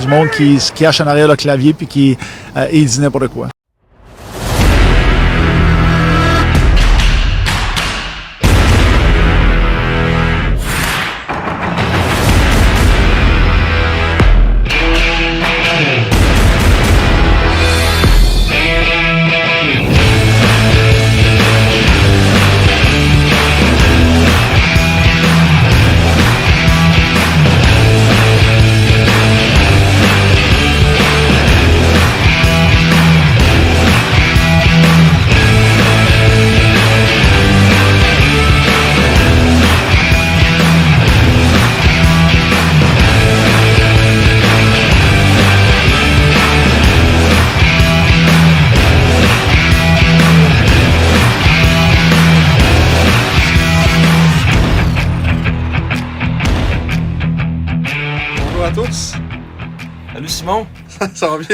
Du monde qui se cache en arrière le clavier puis qui euh, dit n'importe quoi.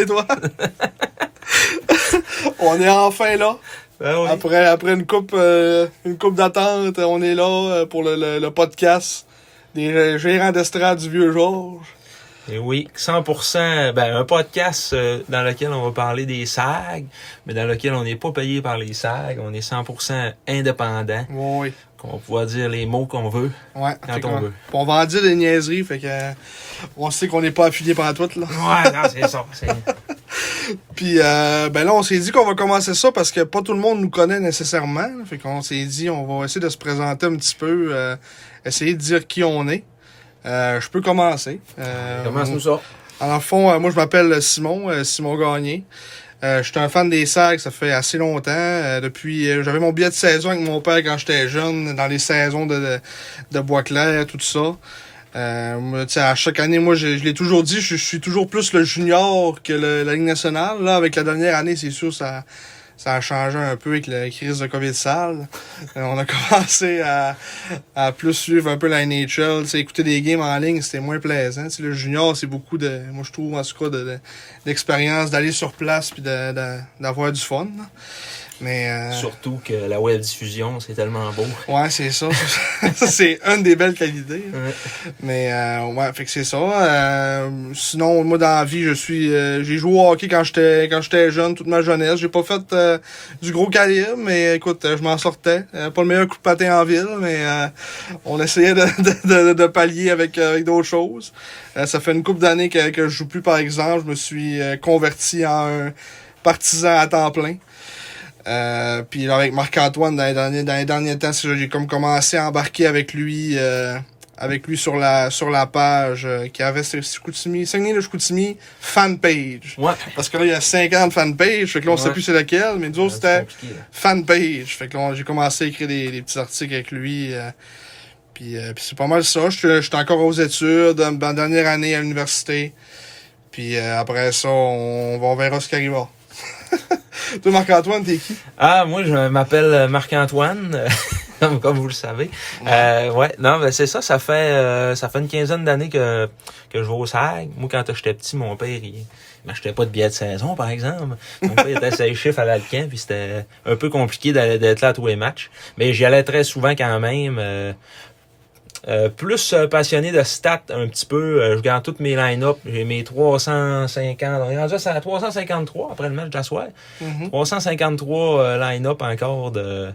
On est enfin là. Ben oui. Après, après une coupe, euh, une coupe d'attente, on est là euh, pour le, le- le podcast des gérants d'estrade du Vieux Georges. Et oui, 100%, ben, un podcast euh, dans lequel on va parler des SAG, mais dans lequel on n'est pas payé par les SAG, on est 100% indépendant, Oui, qu'on va pouvoir dire les mots qu'on veut. ouais. Quand on veut. On va en dire des niaiseries, fait que on sait qu'on n'est pas affilié par tout là. Ouais, non, c'est ça. Puis euh, ben là, on s'est dit qu'on va commencer ça parce que pas tout le monde nous connaît nécessairement. Fait qu'on s'est dit on va essayer de se présenter un petit peu, euh, essayer de dire qui on est. Euh, je peux commencer. Euh, Commence-nous ça. En fond, euh, moi je m'appelle Simon, euh, Simon Gagné. Euh, je suis un fan des sacs, ça fait assez longtemps. Euh, depuis, euh, j'avais mon billet de saison avec mon père quand j'étais jeune, dans les saisons de, de, de Bois Clair, tout ça. Euh, à chaque année, moi, je, je l'ai toujours dit, je, je suis toujours plus le junior que le- la Ligue nationale. Là, avec la dernière année, c'est sûr, ça, ça a changé un peu avec la crise de COVID sale. Euh, on a commencé à, à plus suivre un peu la NHL, tu sais, écouter des games en ligne, c'était moins plaisant. Tu sais, le junior, c'est beaucoup de, moi je trouve en tout cas, de- de- d'expérience d'aller sur place puis de- de- d'avoir du fun. Mais euh, Surtout que la web diffusion, c'est tellement beau. ouais, c'est ça. ça c'est une des belles qualités. Ouais. Mais euh, ouais, fait que c'est ça. Euh, sinon, moi dans la vie, je suis euh, j'ai joué au hockey quand j'étais quand j'étais jeune, toute ma jeunesse. J'ai pas fait euh, du gros calibre, mais écoute, euh, je m'en sortais. Euh, pas le meilleur coup de patin en ville, mais euh, on essayait de, de, de, de pallier avec, avec d'autres choses. Euh, ça fait une couple d'années que, que je joue plus, par exemple. Je me suis converti en un partisan à temps plein. Euh, puis là, avec Marc-Antoine, dans les derniers, dans les derniers temps, j'ai comme commencé à embarquer avec lui, euh, avec lui sur la, sur la page euh, qui avait ce Chicoutimi, Saguenay de Chicoutimi fanpage. Ouais. Parce que là, il y a 50 fanpages, fait que là, on sait Ouais. plus c'est lequel, mais nous autres, c'était là. fanpage. Fait que là, j'ai commencé à écrire des, des petits articles avec lui. puis, c'est pas mal ça. Je suis encore aux études, dans ma dernière année à l'université. Puis après ça, on, on verra ce qui arrivera. Toi, Marc-Antoine, t'es qui? Ah, moi, je m'appelle Marc-Antoine, euh, comme, comme vous le savez. Euh, ouais, non, ben c'est ça, ça fait euh, ça fait une quinzaine d'années que, que je vais au SAG. Moi, quand j'étais petit, mon père, il m'achetait pas de billets de saison, par exemple. Mon père était ses chiffres à l'Alcan, puis c'était un peu compliqué d'être là à tous les matchs. Mais j'y allais très souvent quand même. euh, euh, plus euh, passionné de stats un petit peu. Euh, je regarde toutes mes line-up. J'ai mes 350. On est rendu à 353 après le match d'asseoir. Mhm. 353 euh, line-up encore de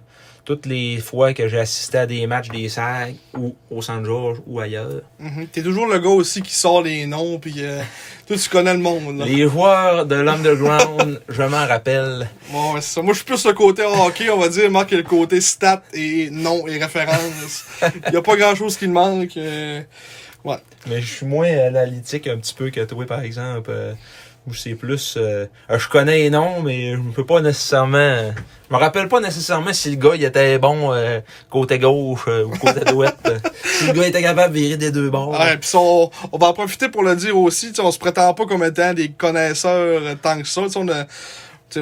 toutes les fois que j'ai assisté à des matchs des SAG ou au Saint-Georges ou ailleurs. Mhm. T'es toujours le gars aussi qui sort les noms, puis euh, toi, tu connais le monde. Là. Les joueurs de l'underground, je m'en rappelle. Bon, ouais, c'est ça. Moi, je suis plus le côté hockey, on va dire. Est le côté stats et nom et référence. Il y a pas grand-chose qui me manque. euh, Ouais. Mais je suis moins analytique un petit peu que toi, par exemple. euh, où c'est plus... euh, euh, je connais les noms, mais je peux pas nécessairement... Je me rappelle pas nécessairement si le gars il était bon euh, côté gauche euh, ou côté droite. si le gars était capable de virer des deux bords. Ouais, pis on, on va en profiter pour le dire aussi. On se prétend pas comme étant des connaisseurs euh, tant que ça. tu sais, On a,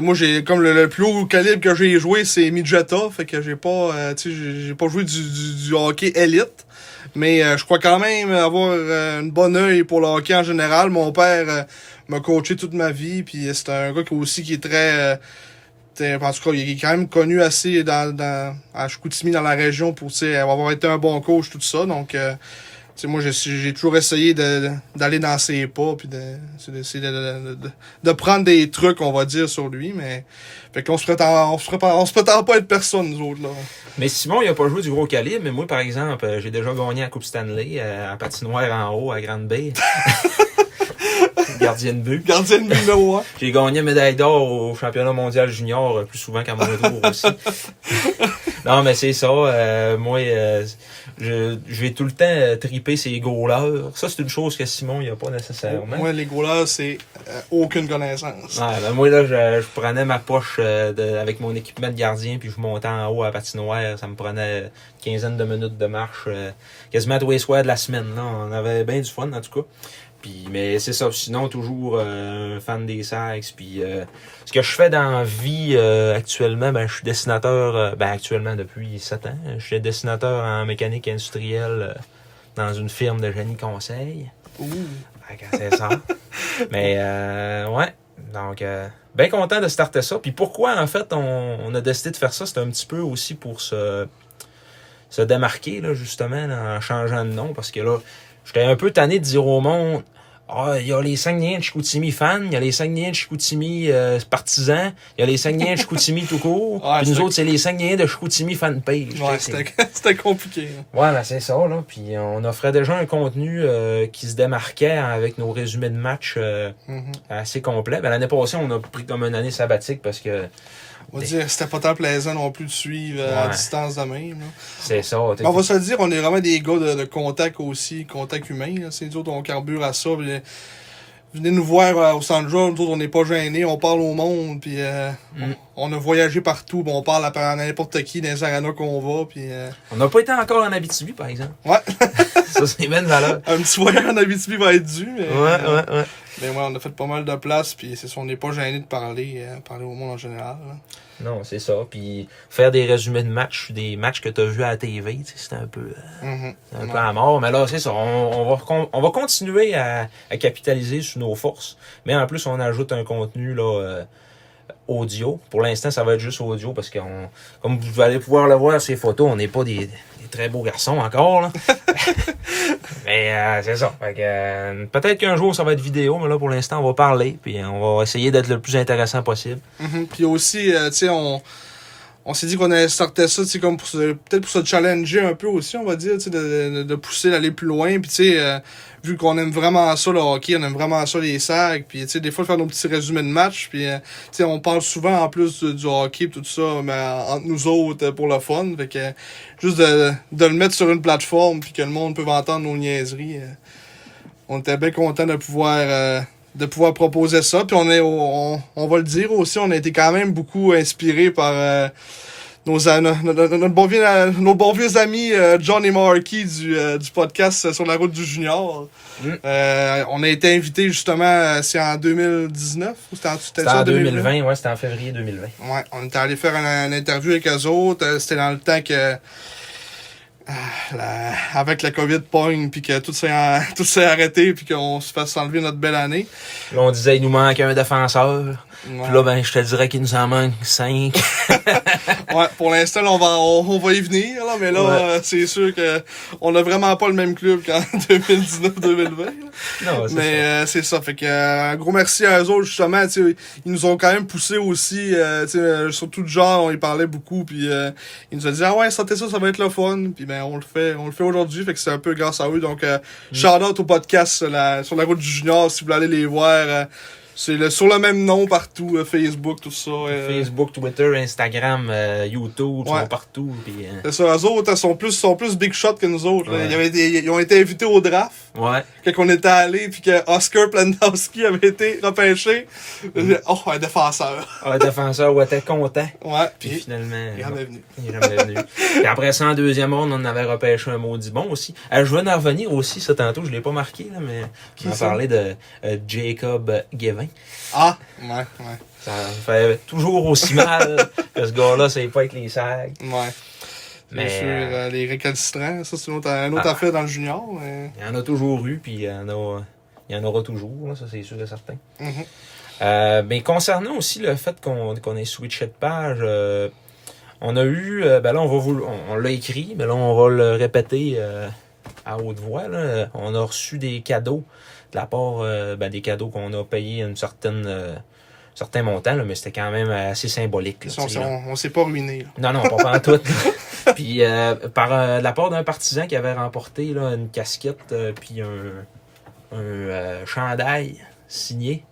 moi, j'ai comme le, le plus haut calibre que j'ai joué, c'est Midgeta. Fait que j'ai pas, euh, j'ai- pas joué du, du, du hockey élite. Mais euh, je crois quand même avoir euh, une bonne œil pour le hockey en général. Mon père euh, m'a coaché toute ma vie. Puis c'est un gars qui aussi qui est très... euh, en tout cas, il est quand même connu assez dans, dans, à Chicoutimi, dans la région, pour avoir été un bon coach, tout ça. Donc, euh, moi, j'ai j'ai toujours essayé de- d'aller dans ses pas, puis d'essayer de, de, de, de prendre des trucs, on va dire, sur lui, mais. Fait qu'on se prétend, on se prépare, on se prétend pas être personne, nous autres, là. Mais Simon, il a pas joué du gros calibre, mais moi, par exemple, euh, j'ai déjà gagné la Coupe Stanley euh, à patinoire en haut à Grande Bay. Gardien de but. Gardien de but numéro. J'ai gagné médaille d'or au championnat mondial junior euh, plus souvent qu'à mon retour aussi. non, mais c'est ça. euh, moi, euh, je, je vais tout le temps euh, triper ces goalers. Ça, c'est une chose que Simon, il a pas nécessairement. Moi, les gars-là, c'est euh, aucune connaissance. Ouais, ben moi, là, je, je prenais ma poche euh, de- avec mon équipement de gardien, puis je montais en haut à la patinoire. Ça me prenait une quinzaine de minutes de marche, euh, quasiment tous les soirs de la semaine. Là. On avait bien du fun, en tout cas. Puis, mais c'est ça. Sinon, toujours euh, fan des sacs. Puis, euh, ce que je fais dans la vie euh, actuellement, ben, je suis dessinateur, ben, actuellement depuis 7 ans. Je suis dessinateur en mécanique industrielle dans une firme de génie conseil. Ouh. Que c'est ça. Mais ouais. Donc bien content de starter ça. Puis pourquoi en fait on, on a décidé de faire ça, c'est un petit peu aussi pour se, se démarquer, là, justement, en changeant de nom. Parce que là, j'étais un peu tanné de dire au monde. Ah, il y a les Saguenayens de Chicoutimi fans, il y a les Saguenayens de Chicoutimi euh, partisans, il y a les Saguenayens de Chicoutimi tout court, Ouais, puis nous autres, c'est les Saguenayens de Chicoutimi fan page. Ouais, c'était compliqué. hein. Ouais, ben c'est ça, là. Puis on offrait déjà un contenu euh, qui se démarquait avec nos résumés de match euh, Mhm. assez complets. Ben, L'année passée, on a pris comme une année sabbatique parce que On va dire, c'était pas tant plaisant non plus de suivre euh, à Ouais. distance de même. là. c'est ça. t'es- Mais on va se le dire, on est vraiment des gars de, de contact aussi, contact humain. là. C'est nous autres, on carbure à ça. puis, euh, venez nous voir euh, au Sandra, nous autres, on n'est pas gênés, on parle au monde, puis euh, Mm. on, on a voyagé partout, puis on parle à, à n'importe qui dans les arenas qu'on va, puis euh, On n'a pas été encore en Abitibi, par exemple. ouais, ça, c'est une valeur. un petit voyage en Abitibi va être dû, mais, Ouais, ouais, ouais. mais ouais, on a fait pas mal de place, puis c'est ça, on n'est pas gêné de parler, euh, parler au monde en général. là. Non, c'est ça. Puis faire des résumés de matchs, des matchs que tu as vus à la TV, c'était un peu, euh, Mhm. un peu à mort. Mais là, c'est ça. On, on va, on va continuer à, à capitaliser sur nos forces. Mais en plus, on ajoute un contenu là, euh, audio. Pour l'instant, ça va être juste audio parce que, comme vous allez pouvoir le voir, ces photos, on n'est pas des très beaux garçons encore. Là. mais euh, c'est ça. Fait que, euh, peut-être qu'un jour, ça va être vidéo, mais là, pour l'instant, on va parler. Puis on va essayer d'être le plus intéressant possible. Mhm. Puis aussi, euh, tu sais, on, on s'est dit qu'on allait sortir ça, tu comme pour peut-être pour se challenger un peu aussi, on va dire, tu de, de, de pousser, d'aller plus loin. Puis tu sais, euh, vu qu'on aime vraiment ça, le hockey, on aime vraiment ça, les sacs. Puis tu sais, des fois, faire nos petits résumés de match. Puis euh, tu sais, on parle souvent en plus du, du hockey, tout ça, mais entre nous autres, pour le fun. Fait que juste de, de le mettre sur une plateforme, puis que le monde peut entendre nos niaiseries. euh, on était bien content de pouvoir euh, de pouvoir proposer ça. Puis on est on, on va le dire aussi, on a été quand même beaucoup inspiré par euh, nos, a- no- no- no- notre bon vieux, nos bons vieux amis euh, John et Marky du, euh, du podcast euh, sur la route du junior. Mm. Euh, on a été invité justement, euh, c'est en 2019 ou c'était en, c'était en 2020, ouais, c'était en février 2020. Ouais, on était allé faire une, interview avec eux autres. C'était dans le temps que. Ah, la- avec la COVID pogne, puis que tout s'est tout s'est arrêté, puis qu'on se fasse enlever notre belle année. Là, on disait, il nous manque un défenseur. Ouais, Puis là, ben, je te dirais qu'il nous en manque cinq. Ouais, pour l'instant, on va, on, on va y venir, là, mais là, Ouais. euh, c'est sûr que on a vraiment pas le même club qu'en 2019-2020. là. non, c'est Mais euh, c'est ça. Fait que euh, un gros merci à eux autres, justement. Ils nous ont quand même poussé aussi. Euh, euh, surtout de genre, on y parlait beaucoup. Puis euh, ils nous ont dit Ah ouais, sortez ça, ça va être le fun. Puis ben on le fait, on le fait aujourd'hui. Fait que c'est un peu grâce à eux. Donc euh, Mm. shout out au podcast sur la, sur la route du junior si vous voulez aller les voir. C'est le, sur le même nom partout, euh, Facebook, tout ça. euh, Facebook, Twitter, Instagram, euh, YouTube, ils Ouais. sont partout. C'est ça, eux autres, ils sont plus, sont plus big shot que nous autres. Ouais. Ils, avaient été- ils ont été invités au draft. ouais. quand on était allé puis que Oscar Plandowski avait été repêché. Mm. Oh, un défenseur. Un défenseur, ouais, était content. Ouais. Puis finalement, il est jamais venu. il est jamais venu. Puis après ça, en deuxième ronde, on avait repêché un maudit bon aussi. Je venais d'en revenir aussi, ça tantôt, je l'ai pas marqué, là, mais Qui on a ça? parlé de Jacob Gavin. Ah, ouais, ouais. Ça me fait toujours aussi mal que ce gars-là, c'est pas avec les sacs. Ouais. Mais, Bien sûr, euh, euh, les récalcitrants, ça c'est une autre, une autre Ah. affaire dans le junior. Mais... Il y en a toujours eu, puis il y en a, il y en aura toujours, là, ça c'est sûr et certain. Mhm. Euh, mais concernant aussi le fait qu'on qu'on ait switché de page, euh, on a eu, ben là on va vous, on, on l'a écrit, mais là on va le répéter euh, à haute voix. Là. On a reçu des cadeaux de la part euh, ben, des cadeaux qu'on a payé une certaine euh, certain montant, là, mais c'était quand même assez symbolique. Là, On, sais, on, on s'est pas ruiné. Non, non, pas pendant tout. puis euh, par de la part d'un partisan qui avait remporté là, une casquette puis un, un chandail signé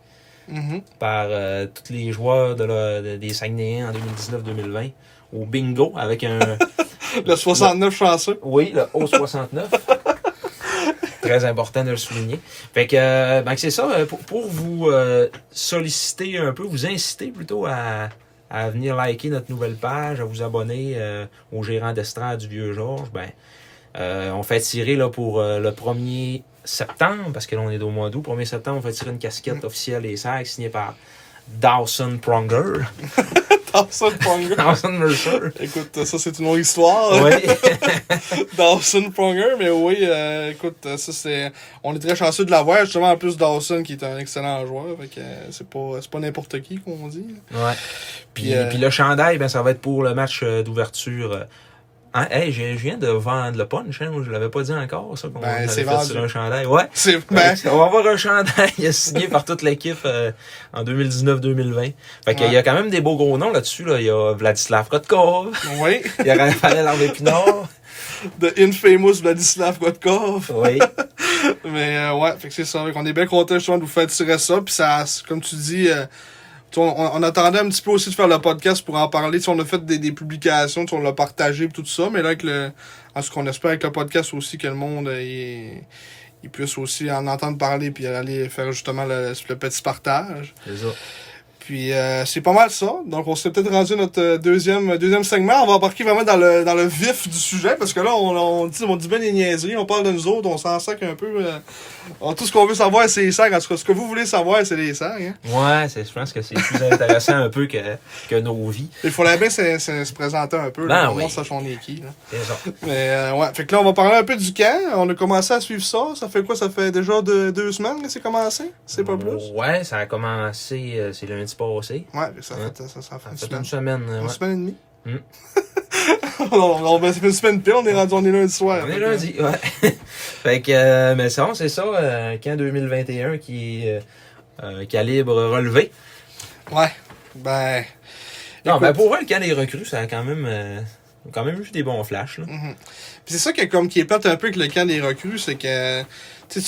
Mhm. par tous les joueurs de la- de- des Saguenayens en 2019-2020 au bingo avec un Le 69 chanceux. oui le O69 très important de le souligner. Fait que euh, ben, c'est ça euh, pour, pour vous euh, solliciter un peu vous inciter plutôt à à venir liker notre nouvelle page, à vous abonner euh, au gérant d'estrade du Vieux Georges, ben, on fait tirer là, pour le 1er septembre, parce que là on est au mois d'août, 1er septembre, on fait tirer une casquette officielle des sacs signée par Dawson Pronger. Dawson Pronger. Dawson Mercer. Écoute, ça c'est une autre histoire. oui. Dawson Pronger, mais oui, euh, écoute, ça c'est. On est très chanceux de l'avoir, justement, en plus Dawson qui est un excellent joueur. Fait que euh, c'est pas, c'est pas n'importe qui qu'on dit. ouais. Puis, Puis, euh, puis le chandail, ben, ça va être pour le match d'ouverture. Euh, Hein, hey, je viens de vendre le punch, hein, je l'avais pas dit encore, ça, qu'on Ben, avait fait sur un chandail. Ouais. C'est. Ben, on va avoir un chandail signé par toute l'équipe euh, en 2019-2020. Fait qu'il Ouais. y a quand même des beaux gros noms là-dessus. Là. Il y a Vladislav Kotkov, oui, il y a Raphaël Harvey-Pinard. The Infamous Vladislav Godkov. Oui. Mais euh, ouais, fait que c'est ça. Fait qu'on est bien content justement de vous faire tirer ça. Puis ça, comme tu dis, euh, on, on attendait un petit peu aussi de faire le podcast pour en parler. Tu sais, on a fait des, des publications, on l'a partagé tout ça. Mais là, avec le, en ce qu'on espère avec le podcast aussi que le monde euh, il, il puisse aussi en entendre parler puis aller faire justement le, le petit partage. Puis euh, c'est pas mal ça. Donc on s'est peut-être rendu à notre euh, deuxième deuxième segment. On va embarquer vraiment dans le dans le vif du sujet parce que là on, on dit on dit bien des niaiseries, on parle de nous autres, on s'en sac un peu. euh. Tout ce qu'on veut savoir c'est les sacs. En tout cas, ce que vous voulez savoir c'est les sacs. Hein. Ouais, c'est, je pense que c'est plus intéressant un peu que, que nos vies. Il faudrait bien se, se, se présenter un peu. Ben là, pour oui. sache on est qui. Là. Mais euh, ouais, fait que là on va parler un peu du camp. On a commencé à suivre ça. Ça fait quoi? Ça fait déjà de- deux semaines que c'est commencé? C'est pas plus? Ouais, ça a commencé, euh, c'est lundi passé. Ouais, ça fait ça, ça fait Ça une fait semaine. une semaine. euh, Une semaine et demie. Hmm. non, non, ben, ça fait une semaine pile, on est rendu, on est lundi soir. On est que- lundi, ouais. fait que, euh, mais ça, c'est ça, euh, camp 2021 qui est euh, euh, calibre relevé. Ouais. Ben. Non, Écoute. ben pour vrai, le camp des recrues, ça a quand même, euh, quand même eu des bons flashs. Là. mhm. Puis c'est ça qui est comme qui est plate un peu avec le camp des recrues, c'est que tu,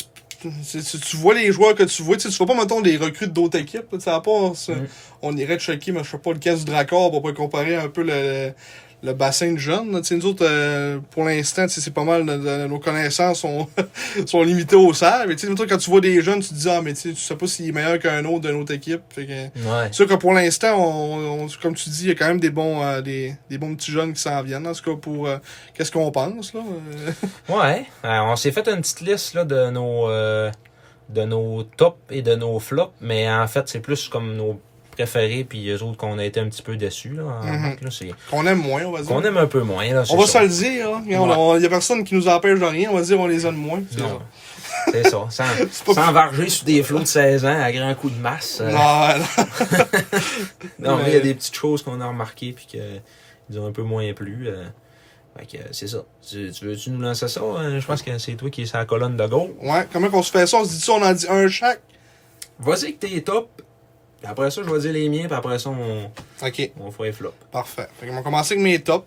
tu, vois les joueurs que tu vois, tu sais, tu vois pas mettons des recrues d'autres équipes, là, à part on irait checker, mais je sais pas le cas du Dracor pour comparer un peu le, le bassin de jeunes. nous autres, euh, pour l'instant, c'est pas mal de, de- nos connaissances sont, sont limitées au cerf. Mais tu sais, mettons, quand tu vois des jeunes, tu te dis ah mais tu sais, pas s'il est meilleur qu'un autre d'une autre équipe. Fait que, Ouais. Sûr que pour l'instant, on, on- comme tu dis, il y a quand même des bons, euh, des, des bons petits jeunes qui s'en viennent. En tout cas, pour euh, qu'est-ce qu'on pense, là. euh. Ouais. Euh, on s'est fait une petite liste là, de nos euh, de nos tops et de nos flops, mais en fait, c'est plus comme nos préférés puis les autres qu'on a été un petit peu déçus. Là, Mhm. là, Qu'on aime moins, on va dire. qu'on aime un peu moins. Là, on va ça. se le dire, hein. Il y a personne qui nous empêche de rien. On va dire on les aime moins. c'est ça. Sans, sans varger sur des flots de 16 ans à grand coup de masse. euh, Non, non. Mais il y a des petites choses qu'on a remarquées puis que ils ont un peu moins plu. euh. Fait que c'est ça. Tu, tu veux-tu nous lancer ça? Euh, Je pense que c'est toi qui es sur la colonne de gauche. Ouais, comment qu'on se fait ça? On se dit ça, on en dit un chaque? Vas-y que t'es top. Après ça, je vais dire les miens, puis après ça, on, Ok, on fera les flops. parfait. Fait qu'on va commencer avec mes tops.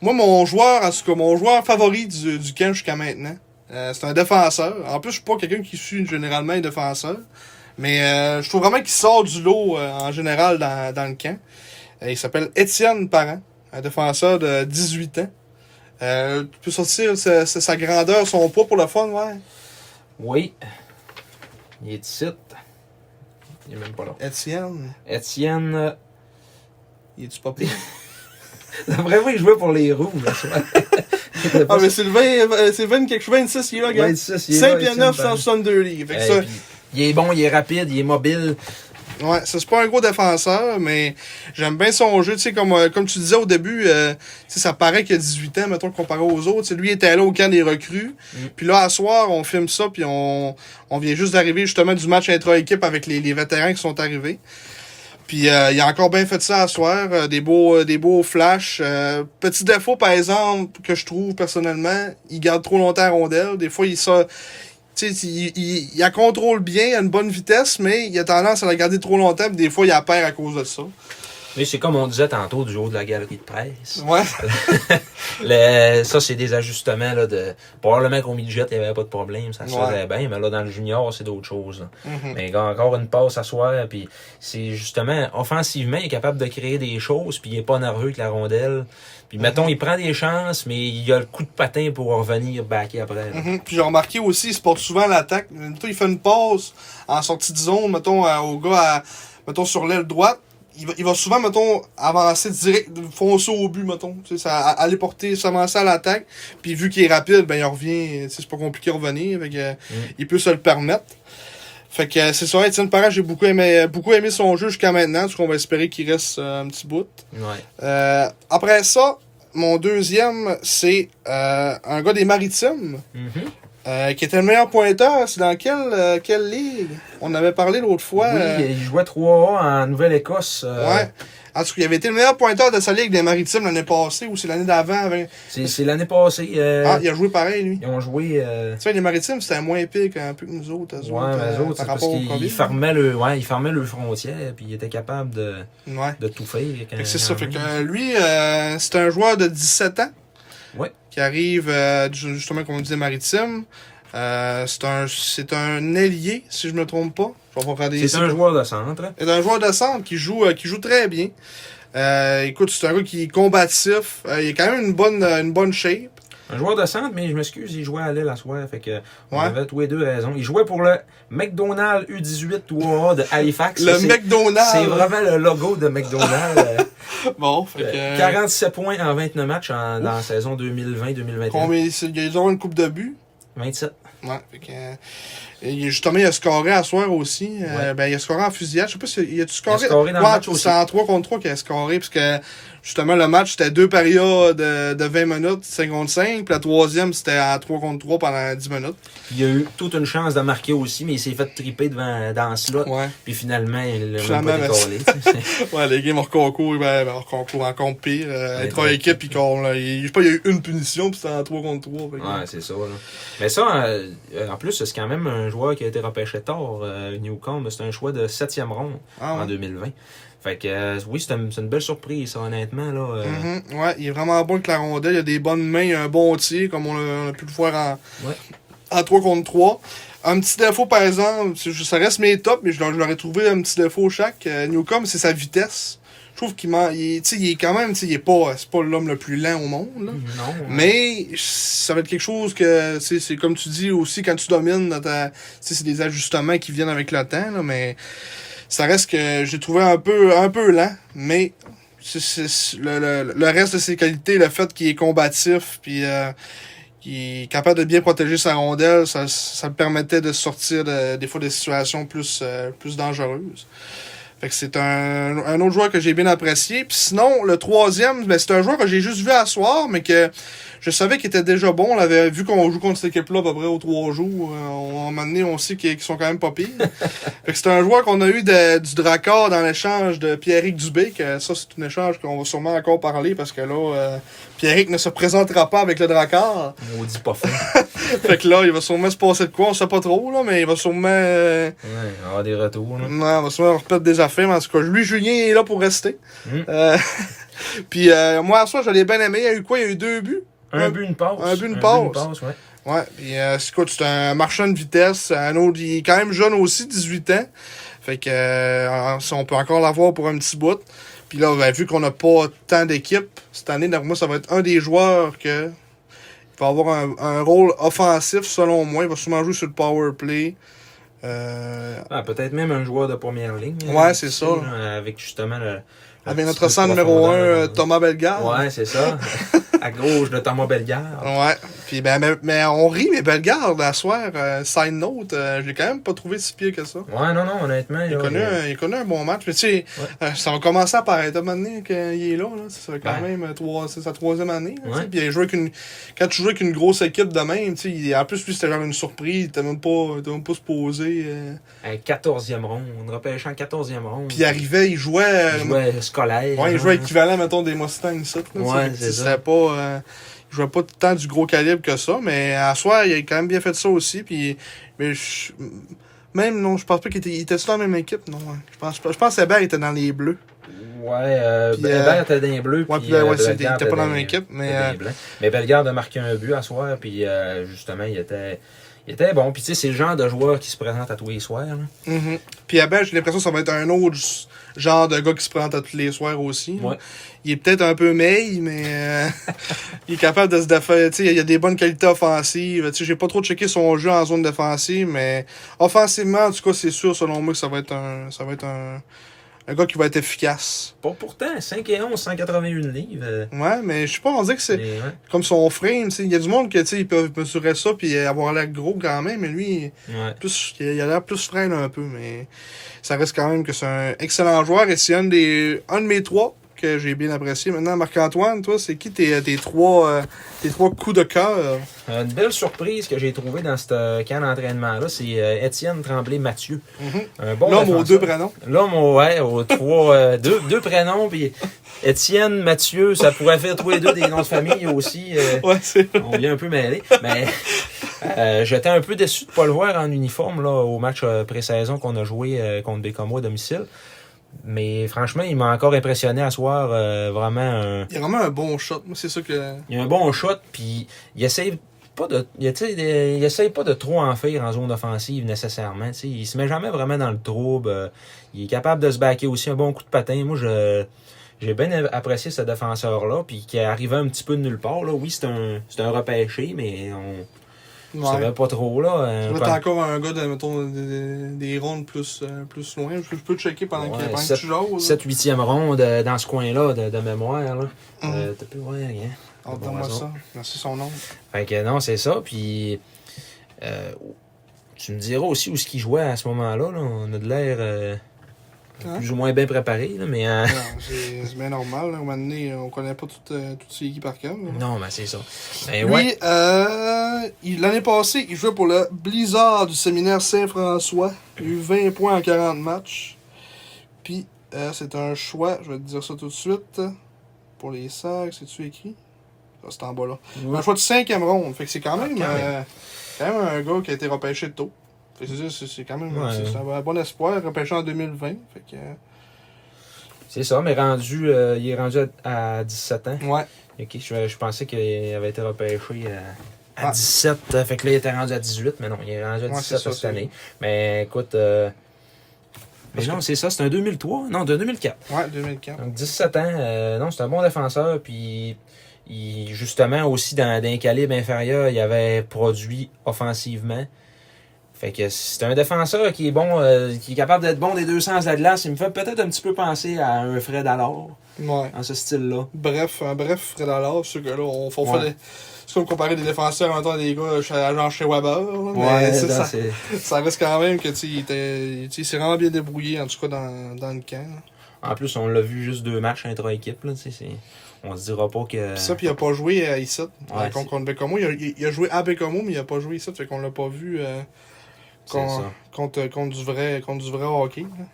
Moi, mon joueur, en tout cas, mon joueur favori du, du camp jusqu'à maintenant, euh, c'est un défenseur. En plus, je suis pas quelqu'un qui suit généralement les défenseurs. Mais euh, je trouve vraiment qu'il sort du lot euh, en général dans, dans le camp. Il s'appelle Étienne Parent, un défenseur de 18 ans. Tu peux sortir sa grandeur, son poids pour le fun, ouais? Oui. Il est ici. Il est même pas là. Étienne, Étienne. euh, il est-tu pas pire? D'après moi, il jouait pour les rouges. ah, mais 20, euh, 20 quelque chose, 26, il est là, gars. 26, il est là, 5 pieds Étienne 9, Parent. 162 livres. Fait que Eh, ça, puis il est bon, il est rapide, il est mobile. Ouais, ça c'est pas un gros défenseur, mais j'aime bien son jeu. Tu sais, comme, euh, comme tu disais au début, euh, tu sais, ça paraît qu'il a 18 ans, mettons, comparé aux autres. Lui il était là au camp des recrues. Mm. Puis là, à soir, on filme ça, puis on, on vient juste d'arriver justement du match intra-équipe avec les, les vétérans qui sont arrivés. Puis euh, il a encore bien fait ça à soir, euh, des beaux euh, des beaux flashs. Euh, petit défaut par exemple que je trouve personnellement, il garde trop longtemps la rondelle. Des fois il ça tu il, il, il la contrôle bien à une bonne vitesse, mais il a tendance à la garder trop longtemps, puis des fois il la perd à cause de ça. Mais c'est comme on disait tantôt du haut de la galerie de presse. Ouais. Le- ça, c'est des ajustements là, de. Probablement qu'au midget, il n'y avait pas de problème, ça se Ouais. faisait bien, mais là, dans le junior, c'est d'autres choses. là. Mhm. Mais il a encore une passe à soir, puis c'est justement, offensivement, il est capable de créer des choses, puis il est pas nerveux avec la rondelle. Puis mettons, il prend des chances, mais il a le coup de patin pour revenir backer après. Mhm. Puis j'ai remarqué aussi, il se porte souvent à l'attaque. Il fait une passe en sortie de zone, mettons, à- au gars, à- mettons, sur l'aile droite. Il va, il va souvent, mettons, avancer direct, foncer au but, mettons. Tu sais, ça, à- aller porter, s'avancer à l'attaque. Puis vu qu'il est rapide, ben, il revient. C'est pas compliqué de revenir. Fait que, euh, il peut se le permettre. Fait que c'est ça, Étienne Parent, j'ai beaucoup aimé, beaucoup aimé son jeu jusqu'à maintenant. Ce qu'on va espérer qu'il reste euh, un petit bout. Ouais. Euh, après ça, mon deuxième, c'est euh, un gars des Maritimes. Mhm. Euh, qui était le meilleur pointeur, c'est dans quelle, euh, quelle ligue? On avait parlé l'autre fois. Oui, euh, il jouait 3A en Nouvelle-Écosse. ouais. En tout cas, il avait été le meilleur pointeur de sa ligue des Maritimes l'année passée ou c'est l'année d'avant. avec- C'est c'est l'année passée. Ah, il a joué pareil, lui. Ils ont joué. Tu sais, les Maritimes, c'était moins épique un peu que nous autres. eux Ouais, autres, mais eux autres, par parce qu'ils fermaient le, ouais, ils fermaient le frontière, puis ils étaient capables de, Ouais. de tout faire. c'est ça. Fait que lui, c'est un joueur de 17 ans. Ouais. Qui arrive, euh, justement, comme on disait, maritime. Euh, c'est un, c'est un ailier, si je me trompe pas. C'est un joueur de centre. C'est un joueur de centre qui joue, euh, qui joue très bien. Écoute, c'est un gars qui est combatif. Il a quand même une bonne, une bonne shape. Un joueur de centre, mais je m'excuse, il jouait à l'aile à soir. Fait que on avait tous les deux raison. Il jouait pour le McDonald's U18 3A de Halifax. Le McDonald's. C'est vraiment le logo de McDonald's. euh, Bon, fait que, euh, euh, 47 points en 29 matchs en- dans la saison 2020-2021. combien, c'est- ils ont une coupe de but. 27. Ouais, fait que, euh, et justement, il a scoré à soir aussi. Euh, Ouais. ben, il a scoré en fusillade. Je sais pas si il a-tu scoré. Il a scoré? dans le Ouais, match aussi. C'est en 3 contre 3 qu'il a scoré, parce que justement, le match, c'était deux périodes de, de 20 minutes, 55. Puis la troisième, c'était en 3 contre 3 pendant 10 minutes. Il a eu toute une chance de marquer aussi, mais il s'est fait triper devant, dans le slot. Ouais. Puis finalement, il l'a même pas ben, décollé. Ouais, les games hors concours, ben, ben, hors concours, encore pire. Euh, les trois équipes, là. Il, je sais pas, il y a eu une punition, puis c'était en 3 contre 3. fait que- Ouais, c'est ça. Là. Mais ça, euh, euh, en plus, c'est quand même un joueur qui a été repêché tard, euh, Newcombe. C'est un choix de septième ronde Ah, en ouais. 2020. Fait que euh, oui, c'est une, belle surprise, ça, honnêtement. Là, euh, Mhm. Ouais, il est vraiment bon avec la rondelle. Il a des bonnes mains, il a un bon tir, comme on a, on a pu le voir en, Ouais. en 3 contre 3. Un petit défaut, par exemple, ça reste mes tops, mais je leur, je leur ai trouvé un petit défaut chaque. Euh, Newcombe, c'est sa vitesse. Je trouve qu'il il, est- tu sais, il est quand même, tu sais, il est pas, c'est pas l'homme le plus lent au monde, là. Non. Mais ça va être quelque chose que, c'est comme tu dis aussi, quand tu domines, dans ta- c'est des ajustements qui viennent avec le temps, là, mais ça reste que j'ai trouvé un peu, un peu lent, mais le, le, le reste de ses qualités, le fait qu'il est combatif, puis euh, qu'il est capable de bien protéger sa rondelle, ça, ça le permettait de sortir de- des fois des situations plus, euh, plus dangereuses. Fait que c'est un, un autre joueur que j'ai bien apprécié. Puis sinon, le troisième, ben, c'est un joueur que j'ai juste vu à soir, mais que je savais qu'il était déjà bon. On l'avait vu qu'on joue contre cette équipe-là à peu près aux trois jours. Euh, On, à un moment donné, on sait qu'ils sont quand même pas pires. fait que c'est un joueur qu'on a eu de- du Dracard dans l'échange de Pierrick Dubé. Que ça, c'est un échange qu'on va sûrement encore parler parce que là, euh, Pierrick ne se présentera pas avec le Dracard. Maudit pas fin. fait que là, il va sûrement se passer de quoi, on sait pas trop, là, mais il va sûrement. euh, ouais, avoir des retours. Là. non, on va sûrement des mais en tout cas, lui, Julien est là pour rester. Mm. Euh, Puis euh, moi, à soi, je l'ai bien aimé. Il y a eu quoi? Il y a eu deux buts? Un, Un- but, une passe. un but, une passe. ouais. Ouais, puis euh, c'est- un marchand de vitesse. Un autre, il est quand même jeune aussi, 18 ans. Fait que euh, on peut encore l'avoir pour un petit bout. Puis là, ben, vu qu'on n'a pas tant d'équipes, cette année, pour moi, ça va être un des joueurs que il va avoir un, un rôle offensif, selon moi. Il va sûrement jouer sur le power play. Euh, Ah, Peut-être même un joueur de première ligne. Ouais, c'est ça. avec justement le. Avec notre centre numéro 1, profondeur. Thomas Bellegarde. Ouais, c'est ça. à gauche de Thomas Bellegarde. Ouais. Puis ben, mais, mais on rit, mais Bellegarde, à soir, euh, side note, euh, je l'ai quand même pas trouvé si pire que ça. Ouais, non, non, honnêtement. Il là, connu, euh, un, il un bon match. Mais tu sais, Ouais. euh, ça va commencer à paraître à un moment donné qu'il est là. là. Ça fait quand Ouais. même euh, trois, c'est sa troisième année. là. Ouais. Puis il a joué avec une, quand tu joues avec une grosse équipe de même, tu sais, il- en plus, lui, c'était genre une surprise. Il même pas, même pas supposé. euh. un 14e ronde, repêchant 14e ronde. Puis il arrivait, il jouait. euh, Il jouait scolaire. Ouais, il genre. jouait équivalent, mettons, des Mustangs, ça. là, Ouais, c'est ça. pas. euh, il jouait pas tant du gros calibre que ça, mais à soir, il a quand même bien fait ça aussi. Puis, mais je- même, non, je pense pas qu'il était. Il était dans la même équipe, non. hein. Je pense, je pense que Hébert était dans les bleus. Ouais, euh, Puis, Hébert euh, était dans les bleus. ouais, puis, ouais, euh, c'est- Bellegarde il était pas dans la même équipe, mais, euh. Mais Bellegarde a marqué un but à soir, puis euh, justement, il était, il était bon. Puis tu sais, c'est le genre de joueur qui se présente à tous les soirs. là. Mhm. Puis Hébert, j'ai l'impression que ça va être un autre genre de gars qui se présente à tous les soirs aussi. Ouais. Il est peut-être un peu maigre, mais euh, il est capable de se défaire. Tu sais, il y a des bonnes qualités offensives. Tu sais, j'ai pas trop checké son jeu en zone défensive, mais offensivement, en tout cas, c'est sûr, selon moi, que ça va être un, ça va être un, un gars qui va être efficace. Pas pourtant, 5 et 11, 181 livres. euh, Ouais, mais je sais pas, on dirait que c'est ouais, comme son frame. tu sais, Il y a du monde sais, ils peuvent mesurer ça puis avoir l'air gros quand même, mais lui, ouais. plus, il a l'air plus frêle un peu, mais ça reste quand même que c'est un excellent joueur et c'est un des, un de mes trois que j'ai bien apprécié. Maintenant, Marc-Antoine, toi, c'est qui tes, tes trois, euh, tes trois coups de cœur? Une belle surprise que j'ai trouvée dans ce camp d'entraînement-là, c'est euh, Étienne Tremblay-Mathieu. Un bon L'homme aux deux prénoms. L'homme, au- ouais, aux trois, euh, deux, deux prénoms, puis Étienne, Mathieu, ça pourrait faire tous les deux des noms de famille aussi. euh, Ouais, c'est on vient un peu mêlé. Mais euh, j'étais un peu déçu de pas le voir en uniforme là, au match euh, pré-saison qu'on a joué euh, contre Bécomo à domicile. Mais franchement, il m'a encore impressionné à soir. euh, vraiment, un- Il a vraiment un bon shot. Moi, c'est ça que. il a un bon shot, puis il essaye pas de, il, essaye pas de trop en faire en zone offensive nécessairement. tu sais. Il se met jamais vraiment dans le trouble. euh, il est capable de se baquer aussi un bon coup de patin. Moi, je j'ai bien apprécié ce défenseur-là, puis qui est arrivé un petit peu de nulle part. Là. Oui, c'est un, c'est un repêché, mais on Ouais. savait pas trop. là. Ça euh, être encore un gars de, mettons, des, des rondes plus, euh, plus loin. Je, je peux checker pendant que, Ouais, que sept- tu jases. 7 8 e ronde euh, dans ce coin-là de, de mémoire. Là. Mhm. Euh, T'as pu voir rien. Ah, Bon, Donne-moi ça. Merci son nom. Fait que non, c'est ça. Puis euh, tu me diras aussi où ce qu'il jouait à ce moment-là. là. On a de l'air euh, Hein? plus ou moins bien préparé. Là, mais euh, Non, c'est bien normal. Là. À un moment donné, on connaît pas toutes, euh, ces équipes par cœur. non, mais c'est ça. Mais Lui, ouais. euh, l'année passée, il jouait pour le Blizzard du séminaire Saint-François. Il a eu 20 points en 40 matchs. Puis, euh, c'est un choix, je vais te dire ça tout de suite. Pour les sacs, c'est-tu écrit? Ça, c'est en bas là. Un choix de cinquième ronde. Fait que c'est quand Ah, même, quand même. euh, quand même un gars qui a été repêché tôt. C'est- quand même Ouais. c'est- un bon espoir, repêché en 2020. Fait que, euh, C'est ça, mais rendu, euh, il est rendu à, à 17 ans. ouais. Je, je pensais qu'il avait été repêché à, à Ah. 17. euh, Fait que là, il était rendu à 18, mais non, il est rendu à Ouais, 17 c'est ça, cette année. Mais écoute. euh, mais Parce non, que- c'est ça, c'est un 2003. Non, de 2004. Ouais, 2004. Donc 17 ans, euh, non, c'est un bon défenseur. Puis il, justement aussi dans, dans un calibre inférieur, il avait produit offensivement. Fait que c'est un défenseur qui est bon, euh, qui est capable d'être bon des deux sens de la glace. Il me fait peut-être un petit peu penser à un Fred alors, Ouais. en ce style-là. Bref, un bref, Fred Allard, ce gars-là, on, on Ouais. fait des- C'est comme comparer des défenseurs en même temps des gars genre chez Weber. là, mais Ouais, non, ça, ça reste quand même que tu s'est vraiment bien débrouillé, en tout cas dans, dans le camp. En plus, on l'a vu juste deux matchs intra-équipe. Là, c'est- on se dira pas que. Puis ça, puis il a pas joué à ici, Ouais, euh, contre, contre Bécomo. Il a, il- il a joué à Bécomo, mais il a pas joué ici, fait qu'on l'a pas vu euh, Contre, contre, du vrai, contre du vrai hockey. là.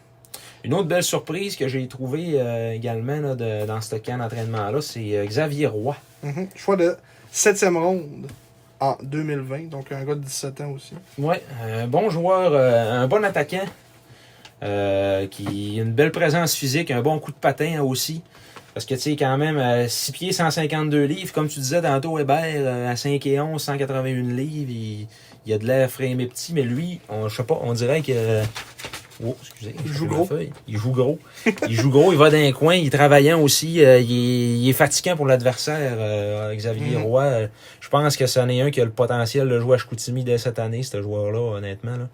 Une autre belle surprise que j'ai trouvée euh, également là, de- dans ce camp d'entraînement-là, c'est euh, Xavier Roy. Mhm. Choix de 7e ronde en 2020, donc un gars de 17 ans aussi. Ouais, un bon joueur, euh, un bon attaquant, euh, qui a une belle présence physique, un bon coup de patin aussi. Parce que tu sais, quand même, euh, 6 pieds, 152 livres, comme tu disais tantôt, Hébert, euh, à 5 et 11, 181 livres, il, il a de l'air frémé petit, mais lui, on, je sais pas, on dirait que. Oh, excusez. Il joue gros. Il joue gros. il joue gros, il va dans un coin, il est travaillant aussi. euh, il, est, il est fatigant pour l'adversaire, euh, Xavier Mhm. Roy. Euh, Je pense que c'en est un qui a le potentiel de jouer à Chicoutimi dès cette année, ce joueur-là, honnêtement. là.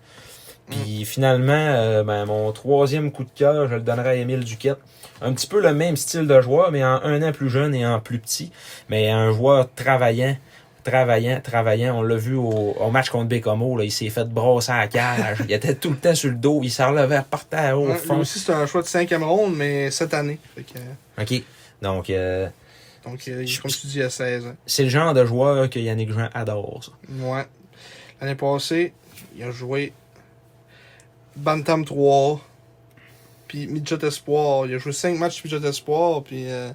Puis finalement, euh, ben, mon troisième coup de cœur, je le donnerai à Émile Duquette. Un petit peu le même style de joueur, mais en un an plus jeune et en plus petit. Mais un joueur travaillant travaillant, travaillant. On l'a vu au, au match contre Bécomo, là, il s'est fait brosser à la cage. il était tout le temps sur le dos, il s'en relevait, repartait au Ouais, lui fond. aussi, c'est un choix de 5e ronde, mais cette année. Que, OK. Donc, euh, donc, euh, comme tu dis, a 16 ans. c'est le genre de joueur que Yannick Jean adore, ça. Ouais. L'année passée, il a joué Bantam 3, puis Midget Espoir. Il a joué 5 matchs Midget Espoir, puis euh,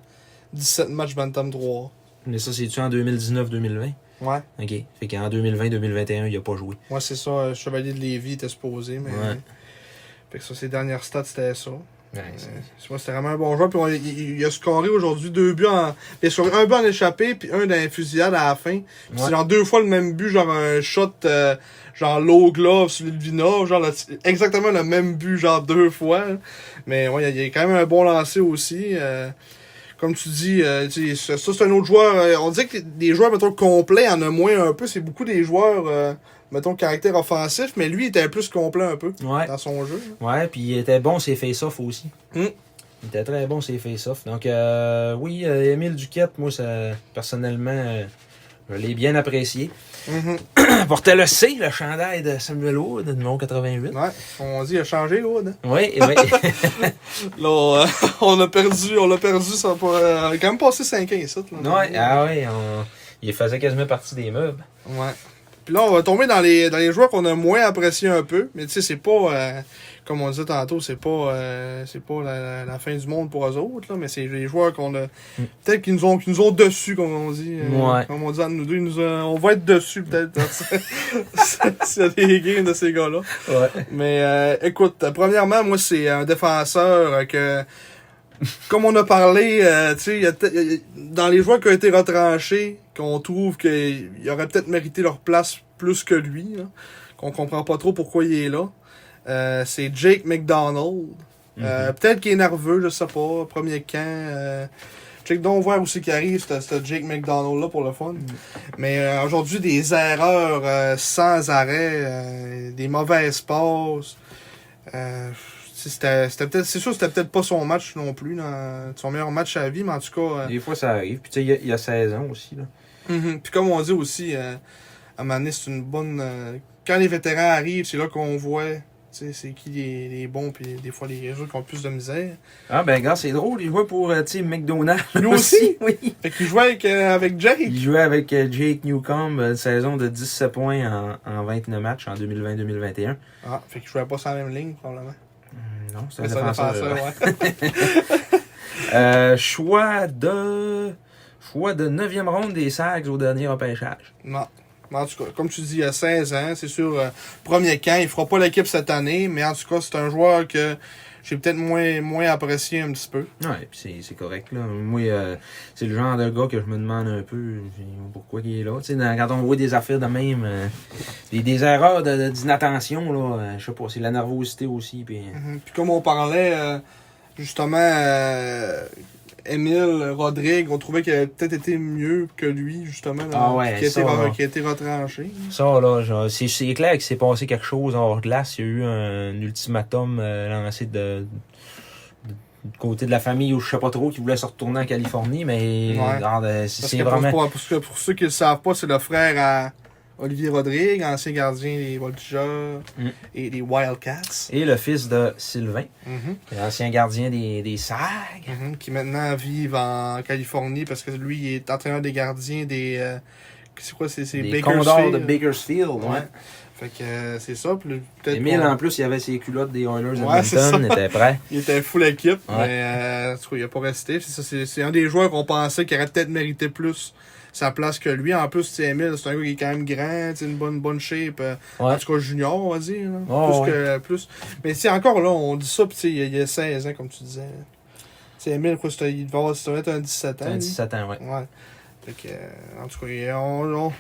17 matchs Bantam 3. Mais ça, c'est-tu en 2019-2020? Ouais. OK. Fait qu'en 2020-2021, il a pas joué. Moi, c'est ça. euh, Chevalier de Lévis était supposé, mais. Ouais. Fait que ça, ses dernières stats, c'était ça. Ouais, c'est- Euh, moi, c'était vraiment un bon joueur. Puis on- il, il a scoré aujourd'hui deux buts en. A scoré un but en échappé, puis un dans la fusillade à la fin. Ouais. c'est genre deux fois le même but, genre un shot, euh, genre low glove sur Lidvina, genre le- exactement le même but, genre deux fois. Mais ouais, il y a- il y a quand même un bon lancer aussi. euh, comme tu dis, euh, ça, ça, c'est un autre joueur. euh, on dirait que des joueurs, mettons, complets, en a moins un peu. C'est beaucoup des joueurs, euh, mettons, caractère offensif, mais lui, il était plus complet un peu Ouais. dans son jeu. Ouais, puis il était bon ses face-off aussi. Mm. Il était très bon ses face-off. Donc, oui, Émile Duquette, moi, ça, personnellement, je l'ai bien apprécié. Mhm. Portait le C, le chandail de Samuel Wood, numéro 88. Ouais, on dit, il a changé, Wood. hein? Oui, oui. Là, euh, on a perdu, on l'a perdu, ça a pas, euh, a quand même passé 5 ans ici. Là, ouais, ah oui, on- il faisait quasiment partie des meubles. Ouais. Puis là, on va tomber dans les, dans les joueurs qu'on a moins appréciés un peu. Mais tu sais, c'est pas, euh, comme on disait tantôt, c'est pas, euh, c'est pas la, fin du monde pour eux autres, là, mais c'est les joueurs qu'on a, peut-être qu'ils nous ont, qu'ils nous ont dessus, comme on dit. euh, Ouais. Comme on dit entre nous deux, nous a- on va être dessus, peut-être, s'il y a des games de ces gars-là. Ouais. Mais euh, écoute, euh, premièrement, moi, c'est un défenseur euh, que, comme on a parlé, euh, tu sais, il y a peut-être- il y a- dans les joueurs qui ont été retranchés, qu'on trouve qu'ils auraient peut-être mérité leur place plus que lui, là, qu'on comprend pas trop pourquoi il est là. Euh, c'est Jake McDonald. Euh, Peut-être qu'il est nerveux, je sais pas, premier camp. Euh, Check donc voir aussi qui arrive, ce Jake McDonald-là pour le fun. Mais euh, aujourd'hui, des erreurs euh, sans arrêt, euh, des mauvaises passes. C'était peut-être c'est sûr que c'était peut-être pas son match non plus dans son meilleur match à la vie mais en tout cas Des fois, ça arrive. Puis, tu sais, il y a- il y, a 16 ans aussi. Là. mhm. puis comme on dit aussi à un c'est une bonne quand les vétérans arrivent c'est là qu'on voit c'est qui les, les bons puis des fois les autres qui ont plus de misère Ah, ben, gars, c'est drôle. Il jouait pour, euh, McDonald's. Lui aussi? oui. fait qu'il jouait avec, euh, avec Jake Il jouait avec euh, Jake Newcomb, une saison de 17 points en, en 29 matchs en 2020-2021. ah fait qu'il jouait pas sur la même ligne probablement Hum, Non, c'est un défenseur. défenseur, ouais. Euh, choix de. Choix de 9e ronde des Sags au dernier repêchage. Non. En tout cas, comme tu dis, il a 16 ans, c'est sûr, euh, premier camp, il fera pas l'équipe cette année, mais en tout cas, c'est un joueur que j'ai peut-être moins, moins apprécié un petit peu. Ouais, puis c'est, correct, là. Moi, euh, c'est le genre de gars que je me demande un peu pourquoi il est là. Quand on voit des affaires de même, euh, des, des erreurs de, de- d'inattention, là, je sais pas, c'est la nervosité aussi. Puis, Mhm. Comme on parlait, euh, justement, Émile Rodrigue, on trouvait qu'il avait peut-être été mieux que lui, justement, là, Ah ouais, qui, a été, ça, re- là. qui a été retranché. Ça, là, genre, c'est, clair qu'il s'est passé quelque chose hors glace. Il y a eu un, ultimatum euh, lancé de, du côté de la famille ou je sais pas trop qui voulait se retourner en Californie, mais Ouais. regarde, euh, c'est, vraiment. pour, pour, parce que pour ceux qui ne le savent pas, c'est le frère à Olivier Rodrigue, ancien gardien des Voltigeurs Mm. et des Wildcats. Et le fils de Sylvain, Mhm. l'ancien gardien des, des Sags. Mhm, qui maintenant vivent en Californie parce que lui il est entraîneur des gardiens des euh, c'est quoi c'est Condors de Bakersfield? Bakersfield, ouais. Ouais. Fait que euh, c'est ça peut-être en plus, il avait ses culottes des Oilers Ouais, Edmonton, il était prêt. il était full équipe Ouais. mais euh, il a pas resté c'est un des joueurs qu'on pensait qui aurait peut-être mérité plus sa place que lui en plus c'est Emile c'est un gars qui est quand même grand une bonne bonne shape euh, Ouais. en tout cas junior on va dire là. Oh, plus que plus mais c'est encore là on dit ça puis il y a- il y a 16 ans comme tu disais c'est Emile quoi il devait avoir un 17 ans Un lui. 17 ans, ouais. Ouais. Fait que, euh, en tout cas, on, on,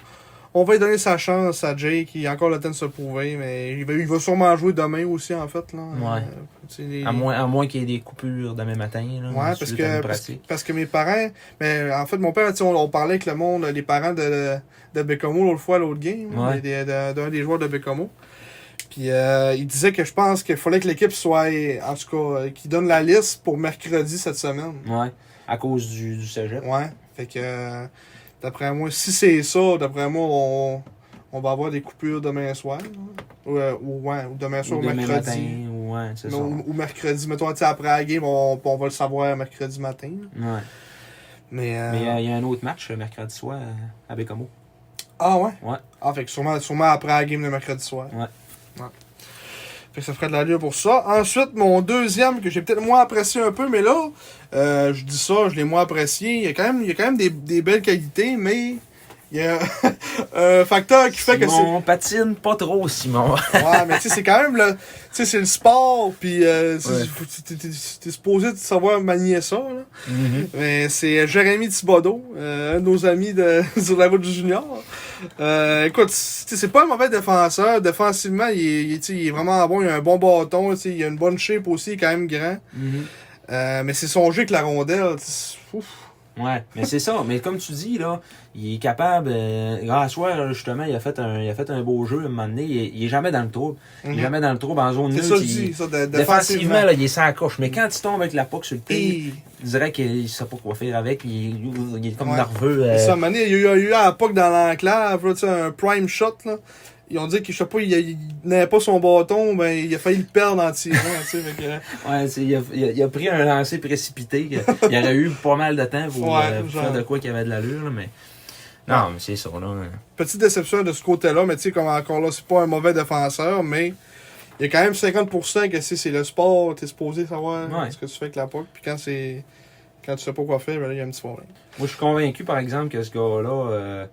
on va lui donner sa chance à Jake. Il a encore le temps de se prouver, mais il va, il va sûrement jouer demain aussi, en fait. Là. Ouais. Euh, les- À moins, à moins qu'il y ait des coupures demain matin. Là, Ouais, parce que, parce, que mes parents, mais en fait, mon père, on, on parlait avec le monde, les parents de, de l'autre fois, l'autre game, Ouais. de- d'un des joueurs de Bécomo. Puis euh, il disait que je pense qu'il fallait que l'équipe soit, en tout cas, euh, qu'il donne la liste pour mercredi cette semaine. Ouais. À cause du, du cégep. Ouais. Fait que. D'après moi, si c'est ça, d'après moi, on, on va avoir des coupures demain soir. Ou, euh, ou, ouais, ou demain soir Ou demain mercredi. matin, ouais, c'est ça. Ou, ou mercredi. Mettons, après la game, on, on va le savoir mercredi matin. Ouais. Mais, euh, Mais euh, il y a un autre match le mercredi soir à Bécamo. Ah ouais? Ouais. Ah, fait que sûrement, sûrement après la game de mercredi soir. Ouais. Ouais. Fait que ça ferait de l'allure pour ça. Ensuite, mon deuxième, que j'ai peut-être moins apprécié un peu, mais là, euh, je dis ça, je l'ai moins apprécié. Il y a quand même, il y a quand même des, des belles qualités, mais il y a un facteur qui fait que c'est. Simon patine pas trop, Simon. Ouais, mais tu sais, c'est quand même le. Tu sais, c'est le sport, puis euh, Ouais. t'es- supposé de savoir manier ça, là. Mhm. Mais c'est Jérémy Thibodeau, euh, un de nos amis de, sur la route du junior. Euh, écoute, c'est pas un mauvais défenseur. Défensivement, il est, il est, tu sais, il est vraiment bon. Il a un bon bâton. Il a une bonne shape aussi. Il est quand même grand. Mhm. Euh, mais c'est son jeu avec la rondelle. ouf. Ouais, mais c'est ça. Mais comme tu dis, là, il est capable. Euh, grâce à soi, justement, il a, fait un, il a fait un beau jeu à un moment donné. Il est, il est jamais dans le trouble. Il est Mhm. jamais dans le trouble en zone C'est neutre. il-. Ça, de- Défensivement, là, il est sans coche. Mais quand il tombe avec la puck sur le pied, Et- il dirait qu'il sait pas quoi faire avec. Il, il est comme Ouais. nerveux. euh, Ça, donné, il y a eu, y à l'époque dans l'enclave, un prime shot. Là. Ils ont dit je sais pas, il, il n'avait pas son bâton, ben il a failli le perdre en tirant. Ouais, il, a, il a- il a pris un lancer précipité. il aurait eu pas mal de temps pour, Ouais, euh, genre. faire de quoi qu'il avait de l'allure. Mais... Non, mais c'est ça. Là. petite déception de ce côté-là, mais tu sais, comme encore là, c'est pas un mauvais défenseur, mais il y a quand même 50% que si c'est le sport, t'es supposé savoir Ouais. ce que tu fais avec la POC, puis quand c'est. Quand tu sais pas quoi faire, ben là, il y a un petit problème. Moi, je suis convaincu, par exemple, que ce gars-là, euh,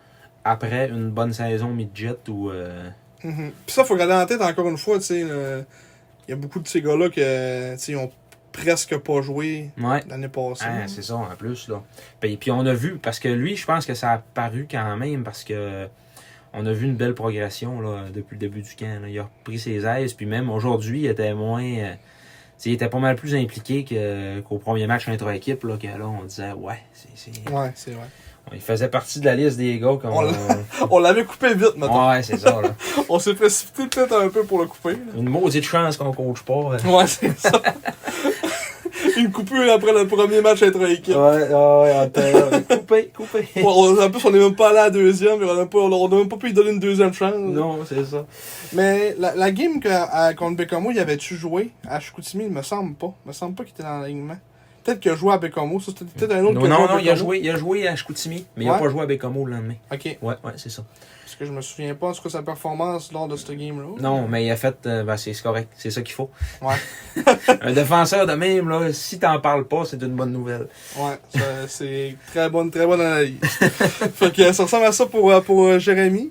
après une bonne saison midget ou. euh, Mhm. Puis ça, faut garder en tête encore une fois, tu sais, le- il y a beaucoup de ces gars-là ils ont presque pas joué Ouais. l'année passée. Ah, c'est ça, en plus, là. Puis, puis on a vu, parce que lui, je pense que ça a paru quand même, parce que on a vu une belle progression, là, depuis le début du camp. là. Il a repris ses aises, puis même aujourd'hui, il était moins... euh, il était pas mal plus impliqué qu'au premier match intra-équipe, là, que là, on disait, ouais, c'est... c'est- Ouais, c'est vrai. Il faisait partie de la liste des gars qu'on... On On l'avait coupé vite, maintenant. ouais, c'est ça, là. On s'est précipité peut-être un peu pour le couper. là. Une maudite chance qu'on coach pas. euh. Ouais, c'est ça. Une coupure après le premier match entre équipes. Ouais, ouais, ouais, attends, coupé, coupé. Ouais, on- en plus, on est même pas allé à la deuxième, on a, même pas, on a même pas pu lui donner une deuxième chance. Non, c'est ça. Mais la, la game que, à, contre Bécamo, il avait-tu joué? À Chicoutimi Il me semble pas. Il me semble pas qu'il était dans l'alignement. Peut-être qu'il a joué à Bécamo. Ça, c'était peut-être un autre Non, qui non, non, il a joué, il a joué à Chicoutimi, mais il a Ouais. pas joué à Bécamo le lendemain. Ok. Ouais, ouais, c'est ça. Que je me souviens pas en tout cas sa performance lors de cette game-là. Non, mais il a fait, euh, ben, c'est correct, c'est ça qu'il faut. Ouais. Un défenseur de même, là, si t'en parles pas, c'est une bonne nouvelle. Ouais, c'est très bonne, très bonne analyse. fait que ça ressemble à ça pour, euh, pour euh, Jérémy.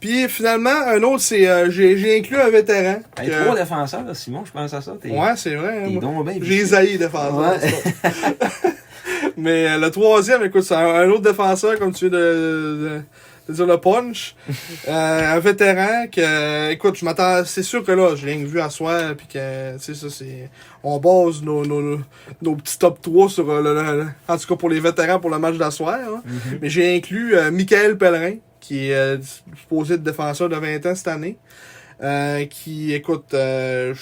Puis finalement, un autre, c'est euh, j'ai j'ai inclus un vétéran. Hey, que- trois défenseurs, Simon, je pense à ça. T'es Ouais, c'est vrai. hein, donc bien J'ai zaï défenseur. Ouais. Mais euh, le troisième, écoute, c'est un, un autre défenseur, comme tu de, de dire le punch. Euh, un vétéran que, écoute, je m'attends, c'est sûr que là, je l'ai vu à soir, puis que, tu sais, ça, c'est, on base nos, nos, nos, nos petits top 3 sur euh, le, le- le- en tout cas pour les vétérans pour le match d'asseoir. hein. Mhm. Mais j'ai inclus euh, Michael Pellerin, qui est euh, supposé être défenseur de 20 ans cette année. Euh, qui, écoute, euh,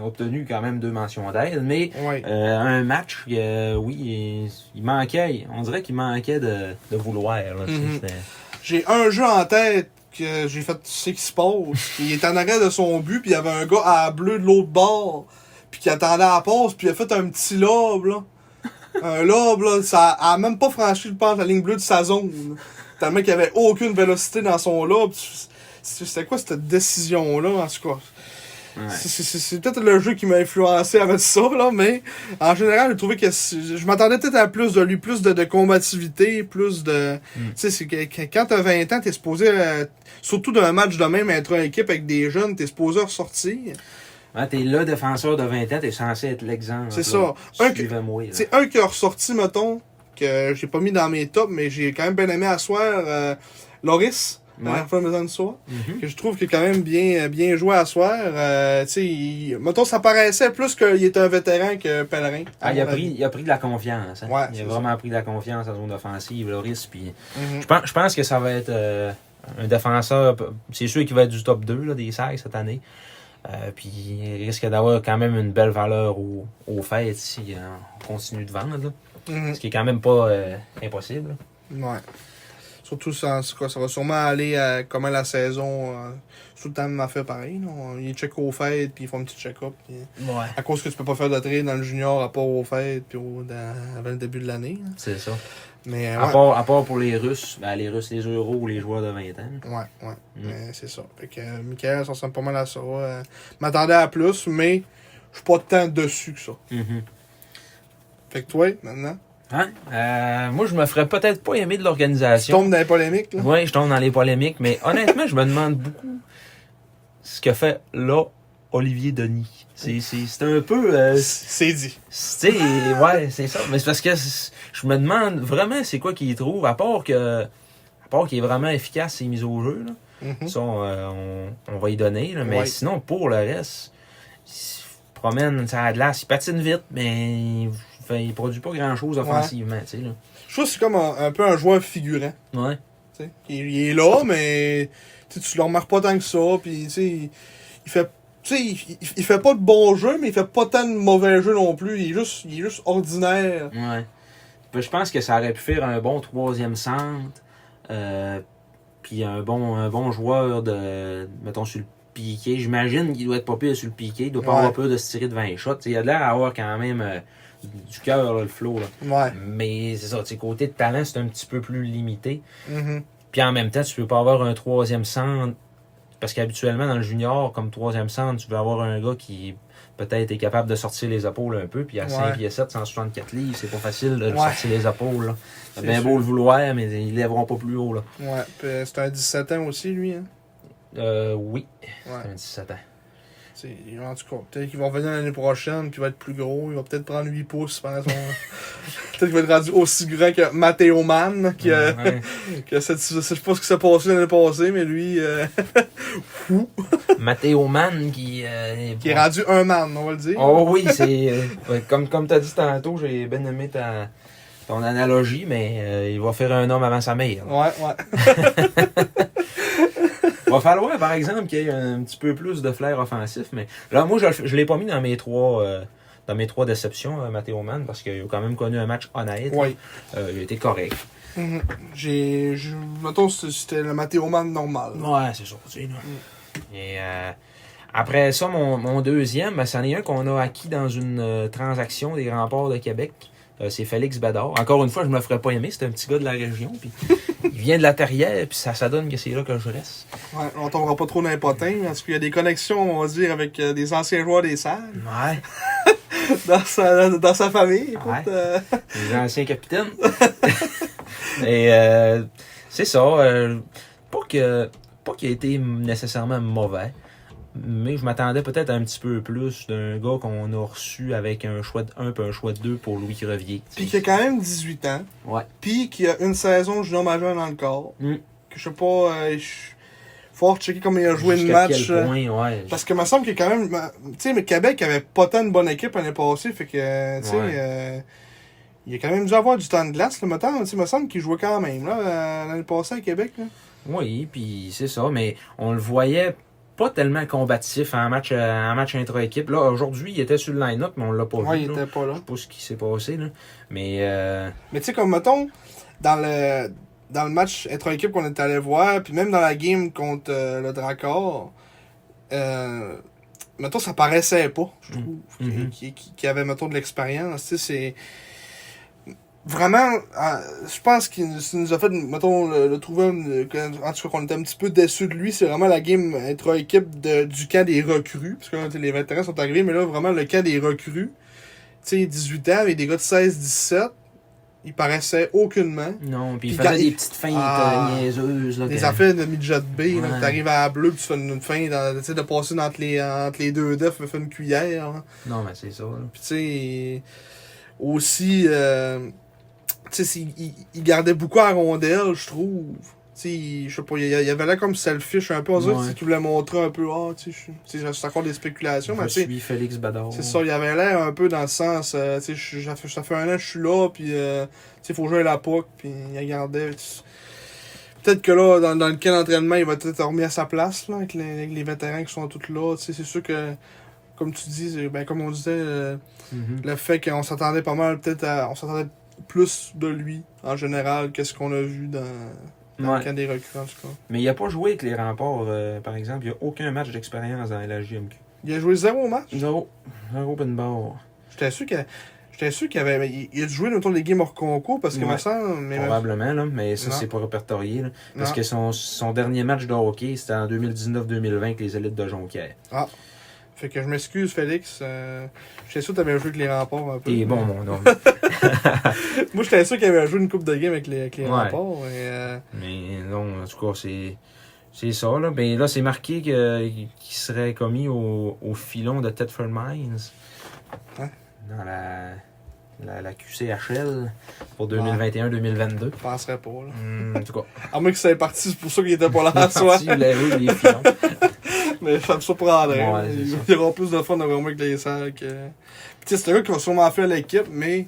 a obtenu quand même deux mentions d'aide, mais euh, un match, euh, oui, il, il manquait, on dirait qu'il manquait de, de vouloir. Là, tu sais, Mhm. c'était- J'ai un jeu en tête que j'ai fait, tu sais qui se passe. Il est en arrêt de son but, puis il y avait un gars à bleu de l'autre bord, puis qui attendait à la pause, puis il a fait un petit lob, là. Un lob, là, ça a même pas franchi, je pense, la ligne bleue de sa zone. Tellement qu'il avait aucune vélocité dans son lob. C'était quoi cette décision-là, en tout cas? Ouais. C'est- peut-être le jeu qui m'a influencé à mettre ça, là, mais en général, j'ai trouvé que je m'attendais peut-être à plus de lui, plus de, de combativité, plus de. Tu sais, quand t'as 20 ans, t'es supposé, euh, surtout d'un match de même, être une équipe avec des jeunes, t'es supposé ressortir. Ouais, t'es le défenseur de 20 ans, t'es censé être l'exemple. C'est ça. Un que- un qui a ressorti, mettons, que j'ai pas mis dans mes tops, mais j'ai quand même bien aimé asseoir euh, Loris, dans Ouais. Mhm. que je trouve qu'il a quand même bien, bien joué à soir. Euh, il- mettons, ça paraissait plus qu'il était un vétéran que Pellerin. à Ah, il, a pris, il a pris de la confiance. hein. Ouais, il a ça. vraiment pris de la confiance en zone offensive, Loris. Puis Mhm. je, pense, je pense que ça va être euh, un défenseur. C'est sûr qu'il va être du top 2 là, des SAG cette année. Euh, puis il risque d'avoir quand même une belle valeur au, au fait si euh, on continue de vendre. là. Mhm. Ce qui est quand même pas euh, impossible. Ouais. Surtout, ça, ça ça va sûrement aller à comment la saison. euh, tout le temps m'a fait pareil. là. On- Ils checkent aux fêtes, puis ils font un petit check-up. puis Ouais. À cause que tu peux pas faire de trade dans le junior à part aux fêtes, puis au- dans- avant le début de l'année. C'est ça. Mais À, ouais. part, à part pour les Russes, ben, les Russes, les Euros ou les joueurs de 20 ans. Ouais, ouais. Mm. Mais c'est ça. Fait que euh, Michael, ça ressemble pas mal à ça. Euh, m'attendais à plus, mais je suis pas tant dessus que ça. Mhm. Fait que toi, maintenant, Hein? Euh, moi, je me ferais peut-être pas aimer de tu l'organisation. tombes dans les polémiques, là? Oui, je tombe dans les polémiques, mais honnêtement, je me demande beaucoup ce que fait là Olivier Denis. C'est, c'est, c'est un peu. euh, C'est dit. c'est, ouais, c'est ça. Mais c'est parce que je me demande vraiment c'est quoi qu'il trouve, à part que. À part qu'il est vraiment efficace ses mises au jeu. Là. Mhm. Ça, on, euh, on- on va y donner. là. Mais Ouais. sinon, pour le reste, il se promène ça a de glace, il patine vite, mais fait, il produit pas grand chose offensivement. tu sais. Je trouve que c'est comme un, un peu un joueur figurant. Ouais. Il, il est là, mais tu le remarques pas tant que ça. Puis, tu sais, il, il fait. Tu sais, il, il- fait pas de bon jeu, mais il fait pas tant de mauvais jeu non plus. Il est juste, il est juste ordinaire. Ouais. Ben, Je pense que ça aurait pu faire un bon troisième centre. euh, puis un bon, un bon joueur de. Mettons sur le piqué. J'imagine qu'il doit être pas pire sur le piqué. Il doit pas Ouais. avoir peur de se tirer de 20 shots. T'sais, il a l'air d'avoir quand même euh, du cœur, le flow. Là. Ouais. Mais c'est ça, côté de talent, c'est un petit peu plus limité. Mhm. Puis en même temps, tu peux pas avoir un troisième centre. Parce qu'habituellement, dans le junior, comme troisième centre, tu peux avoir un gars qui peut-être est capable de sortir les épaules un peu. Puis à 5 Ouais. pieds 7, 164 livres, c'est pas facile de Ouais. sortir les épaules. C'est bien sûr. beau le vouloir, mais ils lèveront pas plus haut. Là. Ouais. Puis, c'est un 17 ans aussi, lui. Hein? Euh, oui, Ouais. c'est un 17 ans. En tout cas, peut-être qu'il va revenir l'année prochaine, puis il va être plus gros. Il va peut-être prendre 8 pouces pendant son. peut-être qu'il va être rendu aussi grand que Matteo Mann, Ouais. cette- je sais pas ce qui s'est passé l'année passée, mais lui, euh, Matteo Mann qui, euh, qui est rendu un man, on va le dire. Oh oui, c'est. euh, comme comme tu as dit tantôt, j'ai bien aimé ta, ton analogie, mais euh, il va faire un homme avant sa mère. là. Ouais, ouais. Il va falloir, par exemple, qu'il y ait un petit peu plus de flair offensif. Mais là, moi, je, l'ai pas mis dans mes trois. euh, dans mes trois déceptions, euh, Matteo Mann, parce qu'il a quand même connu un match honnête. Ouais. Euh, il a été correct. Mhm. J'ai. je- Mettons, c'était le Matteo Man normal. Ouais, c'est ça. là. Et euh, après ça, mon, mon deuxième, ben, c'en est un qu'on a acquis dans une euh, transaction des remparts de Québec. Euh, c'est Félix Badard. Encore une fois, je me le ferais pas aimer. C'est un petit gars de la région. Puis il vient de la terrière. Puis ça, ça donne que c'est là que je reste. Ouais, on tombera pas trop dans les potins, parce qu'il y a des connexions, on va dire, avec euh, des anciens joueurs des salles Ouais. dans sa, dans sa famille. Écoute, Ouais. euh, Les anciens capitaines. Et euh, c'est ça. euh, pas que pas qu'il a été nécessairement mauvais. Mais je m'attendais peut-être un petit peu plus d'un gars qu'on a reçu avec un choix de 1 et un choix de 2 pour Louis Crevier. Puis qui a quand même 18 ans. Ouais. Puis qui a une saison junior majeur dans le corps. Mm. Que je sais pas. Euh, je- faut checker comment il a joué le match. quel euh, point, ouais. Parce que me semble qu'il a quand même. Tu sais, mais Québec avait pas tant de bonne équipe l'année passée. Fait que, euh, tu sais, Ouais. euh, il a quand même dû avoir du temps de glace. Semble, tu sais, me semble qu'il jouait quand même là, euh, l'année passée à Québec. Là. Oui, puis c'est ça, mais on le voyait pas tellement combatif en match, euh, en match intra-équipe. Là, aujourd'hui, il était sur le line-up, mais on l'a pas Ouais, vu. il là. était pas là. Je sais pas ce qui s'est passé, là. Mais euh, Mais tu sais, comme mettons, dans le, dans le match intra-équipe qu'on est allé voir, puis même dans la game contre euh, le Dracor, euh, mettons, ça paraissait pas, je trouve, qu'il Mhm. qu'il- qu'il- qu'il avait, mettons, de l'expérience. Tu sais, c'est. Vraiment, euh, je pense qu'il ça nous a fait, mettons, le, le trouver, que- en tout cas, qu'on était un petit peu déçus de lui. C'est vraiment la game intra-équipe du camp des recrues. Parce que là, les vétérans sont arrivés, mais là, vraiment, le camp des recrues. Tu sais, 18 ans, avec des gars de 16-17, il paraissait aucunement. non, puis il Puis faisait quand des il- petites feintes Ah. euh, niaiseuses. Là, Des que- affaires de midget B, là, Ouais. que t'arrives à la bleue, puis tu fais une, une fin, dans, tu sais, de passer entre les, entre les deux defs, tu fais une cuillère. hein. Non, mais c'est ça. là. Puis tu sais, aussi, euh, tu sais, il, il- gardait beaucoup à rondelle, je trouve. Tu sais, je sais pas, il, il avait là comme selfish un peu, on dirait Ouais. qu'il voulait montrer un peu, ah, tu je- tu sais, c'est encore des spéculations, mais Je tu sais, suis Félix Badard. c'est ça, il avait l'air un peu dans le sens, euh, tu sais, ça fait, ça un an que je suis là, puis euh, tu sais, faut jouer à la POC, puis il regardait. tu- Peut-être que là, dans, dans le camp d'entraînement, il va peut-être remis à sa place, là, avec les, avec les vétérans qui sont tous là, tu sais, c'est sûr que, comme tu dis, ben, comme on disait, euh, Mhm. le fait qu'on s'attendait pas mal, peut-être à, on s'attendait plus de lui, en général, qu'est-ce qu'on a vu dans, dans Ouais. le camp des recrues, en tout cas. Mais il a pas joué avec les remparts, euh, par exemple. Il n'y a aucun match d'expérience dans la JMQ. Il a joué zéro match? Zéro. Zéro open bar. J'étais sûr qu'il J'étais sûr qu'il avait. Il, il a joué autour des games hors concours parce que, Ouais. Mais Probablement, là, mais ça, c'est pas répertorié. là. Parce Non. que son, son dernier match de hockey, c'était en 2019-2020 avec les élites de Jonquière. Fait que je m'excuse, Félix. Euh, j'étais sûr que t'avais joué avec les remparts un peu. T'es bon, mon homme. Moi, j'étais sûr qu'il avait joué une coupe de game avec les, avec les Ouais. remparts. Et, euh, mais non, en tout cas, c'est. C'est ça, là. Ben là, c'est marqué qu'il serait commis au, au filon de Thetford Mines. Hein? Dans la, la, la QCHL pour 2021-2022. je penserais pas. Là. Hum, en tout cas, À moins que ça ait parti, c'est pour ça qu'il était pas là en soi. l'avez, les filons. Mais ça me surprendrait. Ouais, il y aura plus de fun vraiment avec les sacs. euh. Puis, c'est un gars qui va sûrement faire l'équipe, mais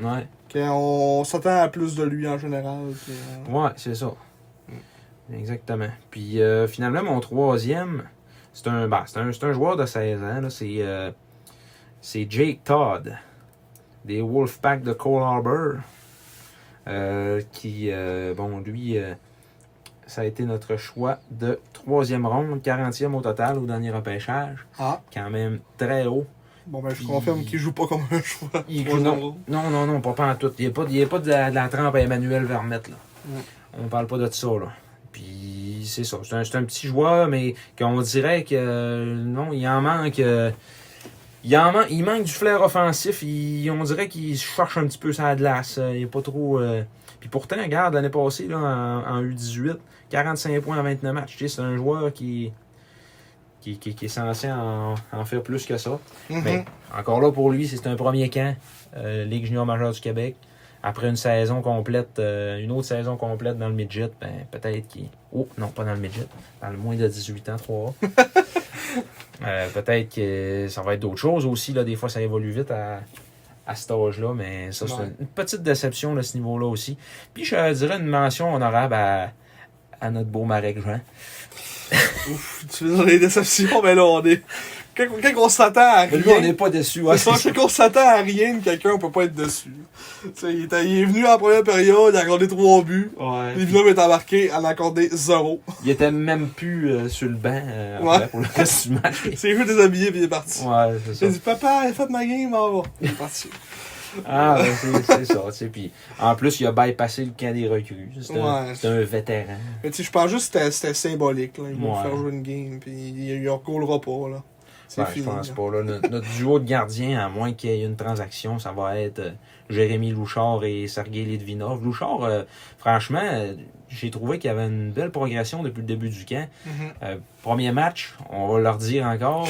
Ouais. qu'on s'attend à plus de lui en général. puis, euh, Ouais, c'est ça. Exactement. Puis euh, finalement, mon troisième, c'est un, c'est un, un joueur de 16 ans. C'est, euh, c'est Jake Todd, des Wolfpack de Cole Harbour. euh, qui, bon, lui, ça a été notre choix de troisième ronde, 40e au total au dernier repêchage. Ah, Quand même très haut. bon, ben je Puis- confirme qu'il joue pas comme un choix. Il joue- non, non, non, non, pas, pas en tout. Il n'y a pas, il y a pas de, la, de la trempe à Emmanuel Vermette. Là. On parle pas de ça. Là. Puis c'est ça. C'est un, un petit joueur, mais qu'on dirait que euh, non, il en manque. euh, il, en man- il manque du flair offensif. Il- on dirait qu'il cherche un petit peu sa glace. Il est pas trop. euh, Puis pourtant, regarde, l'année passée, là, en, en U18, 45 points en 29 matchs. C'est un joueur qui, qui, qui, qui est censé en, en faire plus que ça. Mais encore là, pour lui, c'est un premier camp, euh, Ligue junior majeure du Québec. Après une saison complète, euh, une autre saison complète dans le midget, ben, peut-être qu'il. Oh, non, pas dans le midget, dans le moins de 18 ans, 3 euh, Peut-être que ça va être d'autres choses aussi. Là. Des fois, ça évolue vite à, à cet âge-là, mais ça, c'est Ouais. une petite déception à ce niveau-là aussi. Puis, je dirais une mention honorable à, à notre beau Marek Jean. Ouf, tu fais dans les déceptions, mais là, on est. Quand, quand on s'attend à Mais rien. lui, on n'est pas déçus. ouais, C'est ça, c'est quand on s'attend à rien de quelqu'un, on peut pas être dessus. Tu sais, il, était- il est venu en première période, il a accordé trois buts. Ouais. Villeneuve est embarqué, elle a accordé zéro. Il était même plus euh, sur le banc euh, Ouais. après, pour le reste du match. C'est juste déshabillé puis il est parti. Ouais, c'est ça. Il a dit, papa, j'ai fait ma game, on va. Il est parti. Ah, ben, c'est ça, tu sais. Puis, en plus, il a bypassé le camp des recrues. C'est un, Ouais. c'est un vétéran. Mais tu sais, je pense juste que c'était- symbolique, là. Ils vont Ouais. faire jouer une game, puis il, il recollera pas, là. C'est Ben, je pense là. pas. Là. Notre, notre duo de gardiens, à moins qu'il y ait une transaction, ça va être euh, Jérémy Louchard et Sergei Litvinov. Louchard, euh, franchement, euh, j'ai trouvé qu'il y avait une belle progression depuis le début du camp. Mhm. Euh, premier match, on va leur dire encore.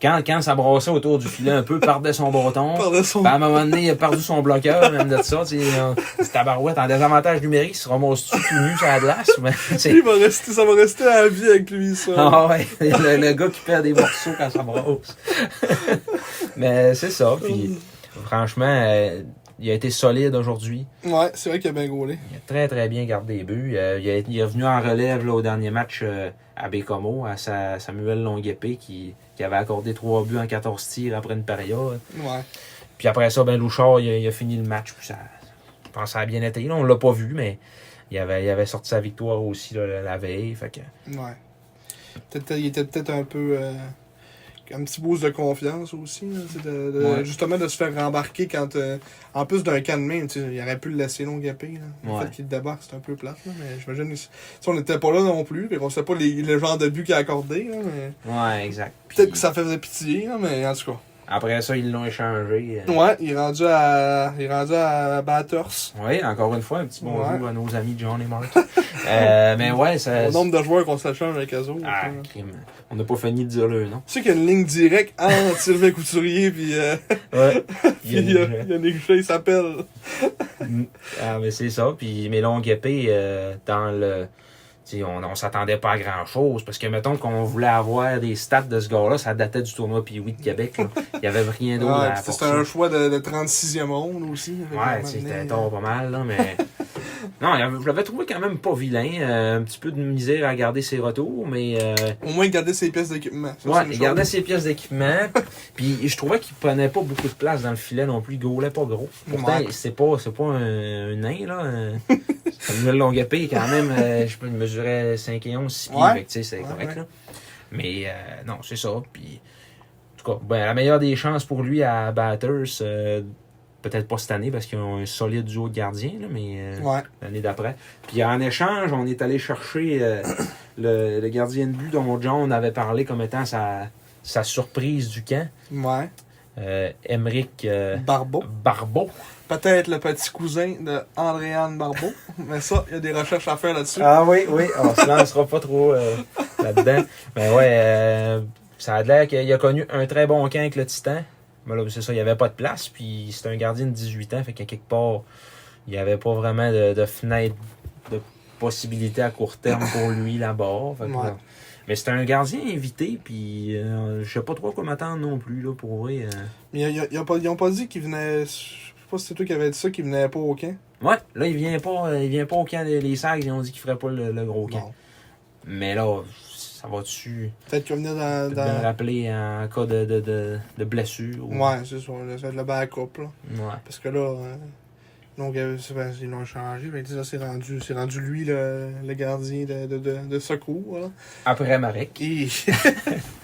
Quand, quand ça brassait autour du filet un peu, perdait son bâton. Son- Ben, à un moment donné, il a perdu son bloqueur, même de ça. C'est tabarouette en désavantage numérique, il se ramasse-tu tout nu sur la glace? Mais, tu sais, Lui, il va rester, ça va rester à la vie avec lui, ça. ah ouais, le, le gars qui perd des morceaux quand ça brasse. Mais c'est ça. Puis, franchement, euh, il a été solide aujourd'hui. Ouais, c'est vrai qu'il a bien gaulé. Il a très, très bien gardé les buts. Il, a- il est venu en relève là, au dernier match euh, à Bécomo, à sa, Samuel Longuepé, qui, qui avait accordé trois buts en 14 tirs après une période. Ouais. Puis après ça, ben Louchard, il a, il a fini le match. Puis ça, je pense que ça a bien été. Là, on l'a pas vu, mais il avait, il avait sorti sa victoire aussi là, la, la veille. Fait que, Ouais. Peut-être, il était peut-être un peu. euh, un petit boost de confiance aussi. là, de- de- Ouais. Justement, de se faire rembarquer quand. euh, en plus d'un can de main, il aurait pu le laisser long gapé. Là. Le Ouais. fait qu'il débarque, c'est un peu plate. Là, mais j'imagine. si si on n'était pas là non plus, et qu'on sait pas les, le genre de but qu'il a accordé. Là, mais ouais, exact. Peut-être que ça faisait pitié, mais en tout cas. Après ça, ils l'ont échangé. Ouais, il est rendu à. Il est rendu à Batters. Oui, encore une fois, un petit bonjour Ouais. à nos amis John et Mark. Euh, mais ouais, ça. Au nombre de joueurs qu'on s'échange avec eux autres. Ah, là. crime. On n'a pas fini de dire le nom. Tu sais qu'il y a une ligne directe entre Sylvain Couturier puis, euh, Ouais. puis euh, Yannick Shea, il s'appelle. Ah, mais c'est ça. Puis mes longues épées, euh, dans le. On, on s'attendait pas à grand chose. Parce que, mettons qu'on voulait avoir des stats de ce gars-là, ça datait du tournoi puis oui de Québec. là. Il y avait rien d'autre apporter. c'était un choix de, de 36e ronde aussi. Ouais, c'était tort pas mal, là, mais. non, il je l'avais trouvé quand même pas vilain. euh, un petit peu de misère à garder ses retours, mais. euh, Au moins, garder ses pièces d'équipement. Ouais, il chose. gardait ses pièces d'équipement. puis je trouvais qu'il prenait pas beaucoup de place dans le filet non plus. Il gaulait pas gros. Pourtant, Ouais. c'est pas, un, un nain, là. longue épée, quand même, euh, je peux mesurer 5 et 11, 6 pieds, Ouais. fait que, tu sais, c'est Ouais, correct, ouais. là. Mais euh, non, c'est ça. Puis, en tout cas, ben, la meilleure des chances pour lui à Batters, euh, peut-être pas cette année parce qu'ils ont un solide duo de gardiens, là, mais euh, l'année d'après. Puis en échange, on est allé chercher le, le gardien de but dont John avait parlé comme étant sa, sa surprise du camp, Ouais. Emeric Barbeau. Barbeau. Peut-être le petit cousin de Andréane Barbeau. Mais ça, il y a des recherches à faire là-dessus. Ah oui, oui, on se lancera pas trop euh, là-dedans. Mais ouais, euh, ça a l'air qu'il a connu un très bon camp avec le Titan. Mais là, c'est ça, il n'y avait pas de place. Puis c'est un gardien de 18 ans, fait qu'à quelque part, il n'y avait pas vraiment de, de fenêtre de possibilité à court terme pour lui là-bas. Fait que, Ouais. là, Mais c'était un gardien invité, puis euh, je sais pas trop à quoi m'attendre non plus, là, pour vrai. euh. Mais ils, ils- ils ont pas, pas dit qu'il venait. Je sais pas si c'est toi qui avais dit ça, qu'il venait pas au camp. Ouais, là, il vient pas, euh, il vient pas au camp des les Sags, ils ont dit qu'il ferait pas le, le gros camp. Bon. Mais là, ça va-tu? Peut-être qu'il venait dans. dans... rappeler en cas de, de, de, de blessure? ou- Ouais, c'est ça. Ça va être le backup, là. Ouais. Parce que là. euh, donc, euh, qu'ils l'ont changé. Que c'est rendu, rendu lui, le, le gardien de, de, de, de secours, là. Après Marek. Et...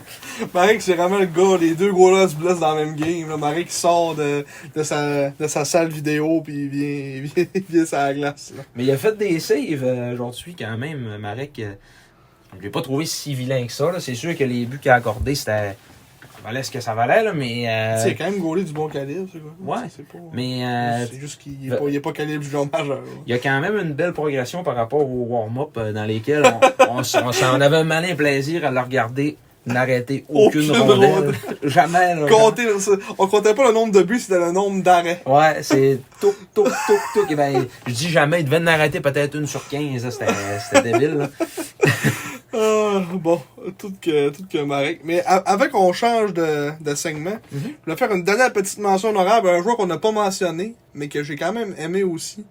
Marek, c'est vraiment le gars, les deux gros là se blessent dans le même game. Là. Marek qui sort de, de, sa, de sa salle vidéo puis il vient, il vient, il vient sur la glace. Là. Mais il a fait des saves euh, aujourd'hui quand même, Marek. euh, je l'ai pas trouvé si vilain que ça. C'est sûr que les buts qu'il a accordés, c'était. Valait ce que ça valait, là, mais. euh, a quand même gaulé du bon calibre, ce gars. Ouais. C'est pas... mais euh, c'est juste qu'il n'est pas, il est pas calibre junior majeur. là. il y a quand même une belle progression par rapport au warm-up dans lesquels on, on, on s'en avait un malin plaisir à le regarder n'arrêter aucune, Aucune rondelle. rondelle. Jamais, là. Compter, on comptait pas le nombre de buts, c'était le nombre d'arrêts. Ouais, c'est touc, touc, touc, touc. Et ben, je dis jamais, il devait en arrêter peut-être une sur 15. là. C'était c'était débile, là. Ah, bon, tout que, tout que Marek. Mais avant qu'on change de, de segment, Mhm. je voulais faire une dernière petite mention honorable à un joueur qu'on n'a pas mentionné, mais que j'ai quand même aimé aussi.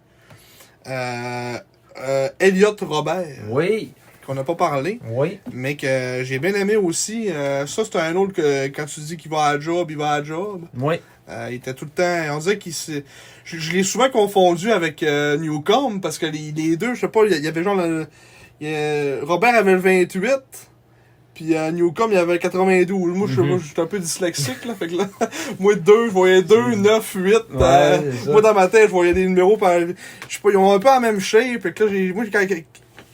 Euh, euh, Elliot Robert, Oui, qu'on n'a pas parlé, oui. mais que j'ai bien aimé aussi. Euh, ça, c'est un autre que quand tu dis qu'il va à la job, il va à la job. Oui. Euh, il était tout le temps. On dirait qu'il s'est. Je, je l'ai souvent confondu avec euh, Newcomb parce que les, les deux, je sais pas, il y- y avait genre. le- il y a- Robert avait le 28, puis euh, Newcomb il avait le 92. Moi, je Mhm. moi, je suis un peu dyslexique, là. Fait que là, moi, 2, je voyais 2, 9, 8. Ouais, c'est ça. moi, dans ma tête, je voyais des numéros par. Je sais pas, ils ont un peu la même shape. Fait que là, j'ai- moi, quand,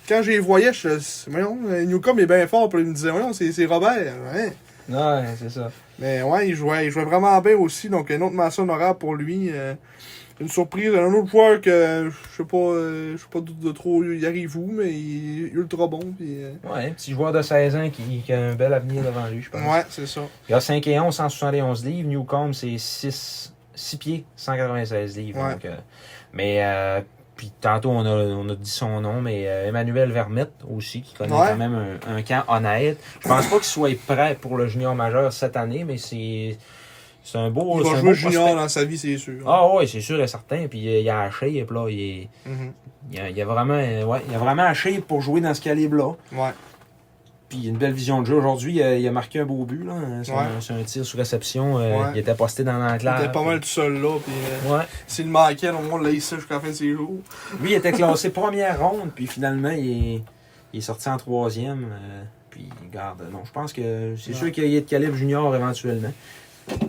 quand je les voyais, je voyons, Newcomb est bien fort. Puis il me disait, voyons, c'est c'est Robert. Ouais. Ouais, c'est ça. Mais ouais, il jouait, il jouait vraiment bien aussi. Donc, une autre mention honorable pour lui. euh, une surprise. Un autre joueur que je sais pas, euh, je sais pas de, de trop y arrive où, mais il est ultra bon. Puis, euh, Ouais, un petit joueur de 16 ans qui, qui a un bel avenir devant lui, je pense. ouais, c'est ça. Il a 5 et 11, 171 livres. Newcomb, c'est 6, 6 pieds, 196 livres. Ouais. Donc, euh, mais, euh, puis tantôt, on a, on a dit son nom, mais euh, Emmanuel Vermette aussi, qui connaît Ouais. quand même un, un camp honnête. Je pense pas qu'il soit prêt pour le junior majeur cette année, mais c'est c'est un beau. Il va jouer junior prospect. dans sa vie, c'est sûr. Ah ouais, c'est sûr et certain. Puis euh, il a la shape, là. Il, est, Mhm. il, a, il a vraiment, ouais, il a vraiment pour jouer dans ce calibre-là. Ouais. Puis il a une belle vision de jeu. Aujourd'hui, il, a- il a marqué un beau but. là. C'est Ouais. un, tir sous réception. euh, Ouais. Il était posté dans Il l'enclave. était pas mal tout seul là. Puis, euh, Ouais. s'il manquait, au moins, on l'a jusqu'à la fin de ses jours. Lui, il était classé première ronde. Puis finalement, il est, il est sorti en troisième. euh, puis, garde, non, je pense que c'est sûr qu'il y a de calibre junior éventuellement.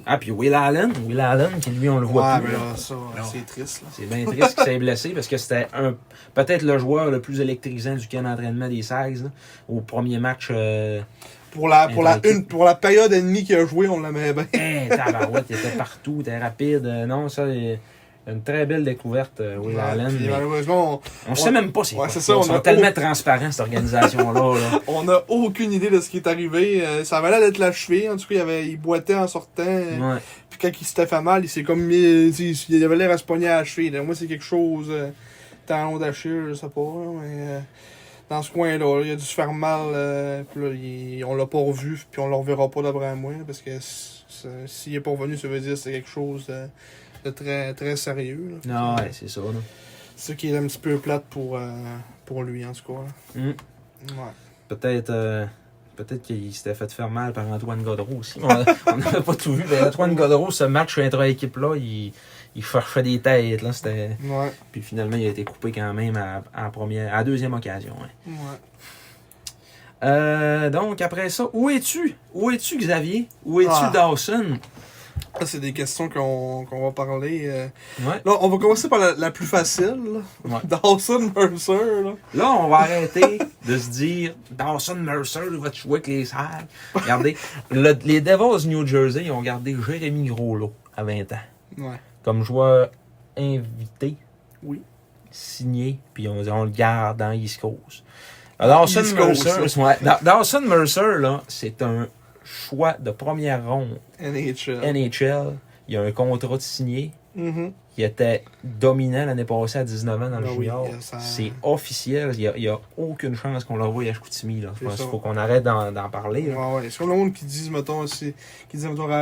Ah, puis Will Allen. Will Allen, qui lui, on le voit ouais, plus. là. ça, c'est triste. C'est bien triste qu'il s'est blessé parce que c'était un peut-être le joueur le plus électrisant du camp d'entraînement des Sags. là. Au premier match, euh, Pour la, pour, la, une, pour la période ennemie qu'il a joué, on l'aimait bien. hey, tabarouette, il était partout, il était rapide. Euh, non, ça, il- une très belle découverte, euh, Will Allen. puis mais malheureusement, on sait même pas c'est Ouais, quoi. c'est ça, Ils on sont a- tellement transparents, cette organisation-là. là. on n'a aucune idée de ce qui est arrivé. Euh, ça avait l'air d'être la cheville. En tout cas, il, avait, il boitait en sortant. Ouais. Puis quand il s'était fait mal, il s'est comme mis. Il avait l'air à se pogner à la cheville. Moi, c'est quelque chose. Euh, talon d'Achille, je sais pas. là, mais, euh, dans ce coin-là, il a dû se faire mal. euh, puis là, il- on l'a pas revu. Puis on le reverra pas d'après moi. Parce que s'il est pas revenu, ça veut dire que c'est quelque chose de, de très, très sérieux. là. Non, ouais, c'est ça. là. C'est ça qui est un petit peu plate pour, euh, pour lui, en tout cas. là. Mm. Ouais. Peut-être euh, peut-être qu'il s'était fait faire mal par Antoine Godreau aussi. On n'avait pas tout vu. Mais Antoine Godreau, ce match intra-équipe-là, il, il des têtes. Là, c'était... Ouais. Puis finalement, il a été coupé quand même à, première, à deuxième occasion. hein. Ouais. Euh, donc, après ça, où es-tu? Où es-tu, Xavier? Où es-tu, Ah. Dawson? Ça, c'est des questions qu'on va parler. euh. Ouais. Là, on va commencer par la, la plus facile. là. Ouais. Dawson Mercer. Là. Là, on va arrêter de se dire Dawson Mercer va jouer avec les Sags. Regardez, le- les Devils New Jersey ils ont gardé Jérémy Groslot à 20 ans Ouais. comme joueur invité, Oui. signé, puis on, on le garde dans East Coast. Dawson Mercer, ouais, Dawson Mercer, là, c'est un choix de première ronde NHL. NHL. Il a un contrat de signé. Mhm. Il était dominant l'année passée à 19 ans dans le Ben oui, junior. ça- C'est officiel. Il n'y a, aucune chance qu'on l'envoie à Chicoutimi. Là. Je C'est pense ça. qu'il faut qu'on arrête d'en, parler. là. Ouais, ouais. Comme le monde qui dit, mettons, qui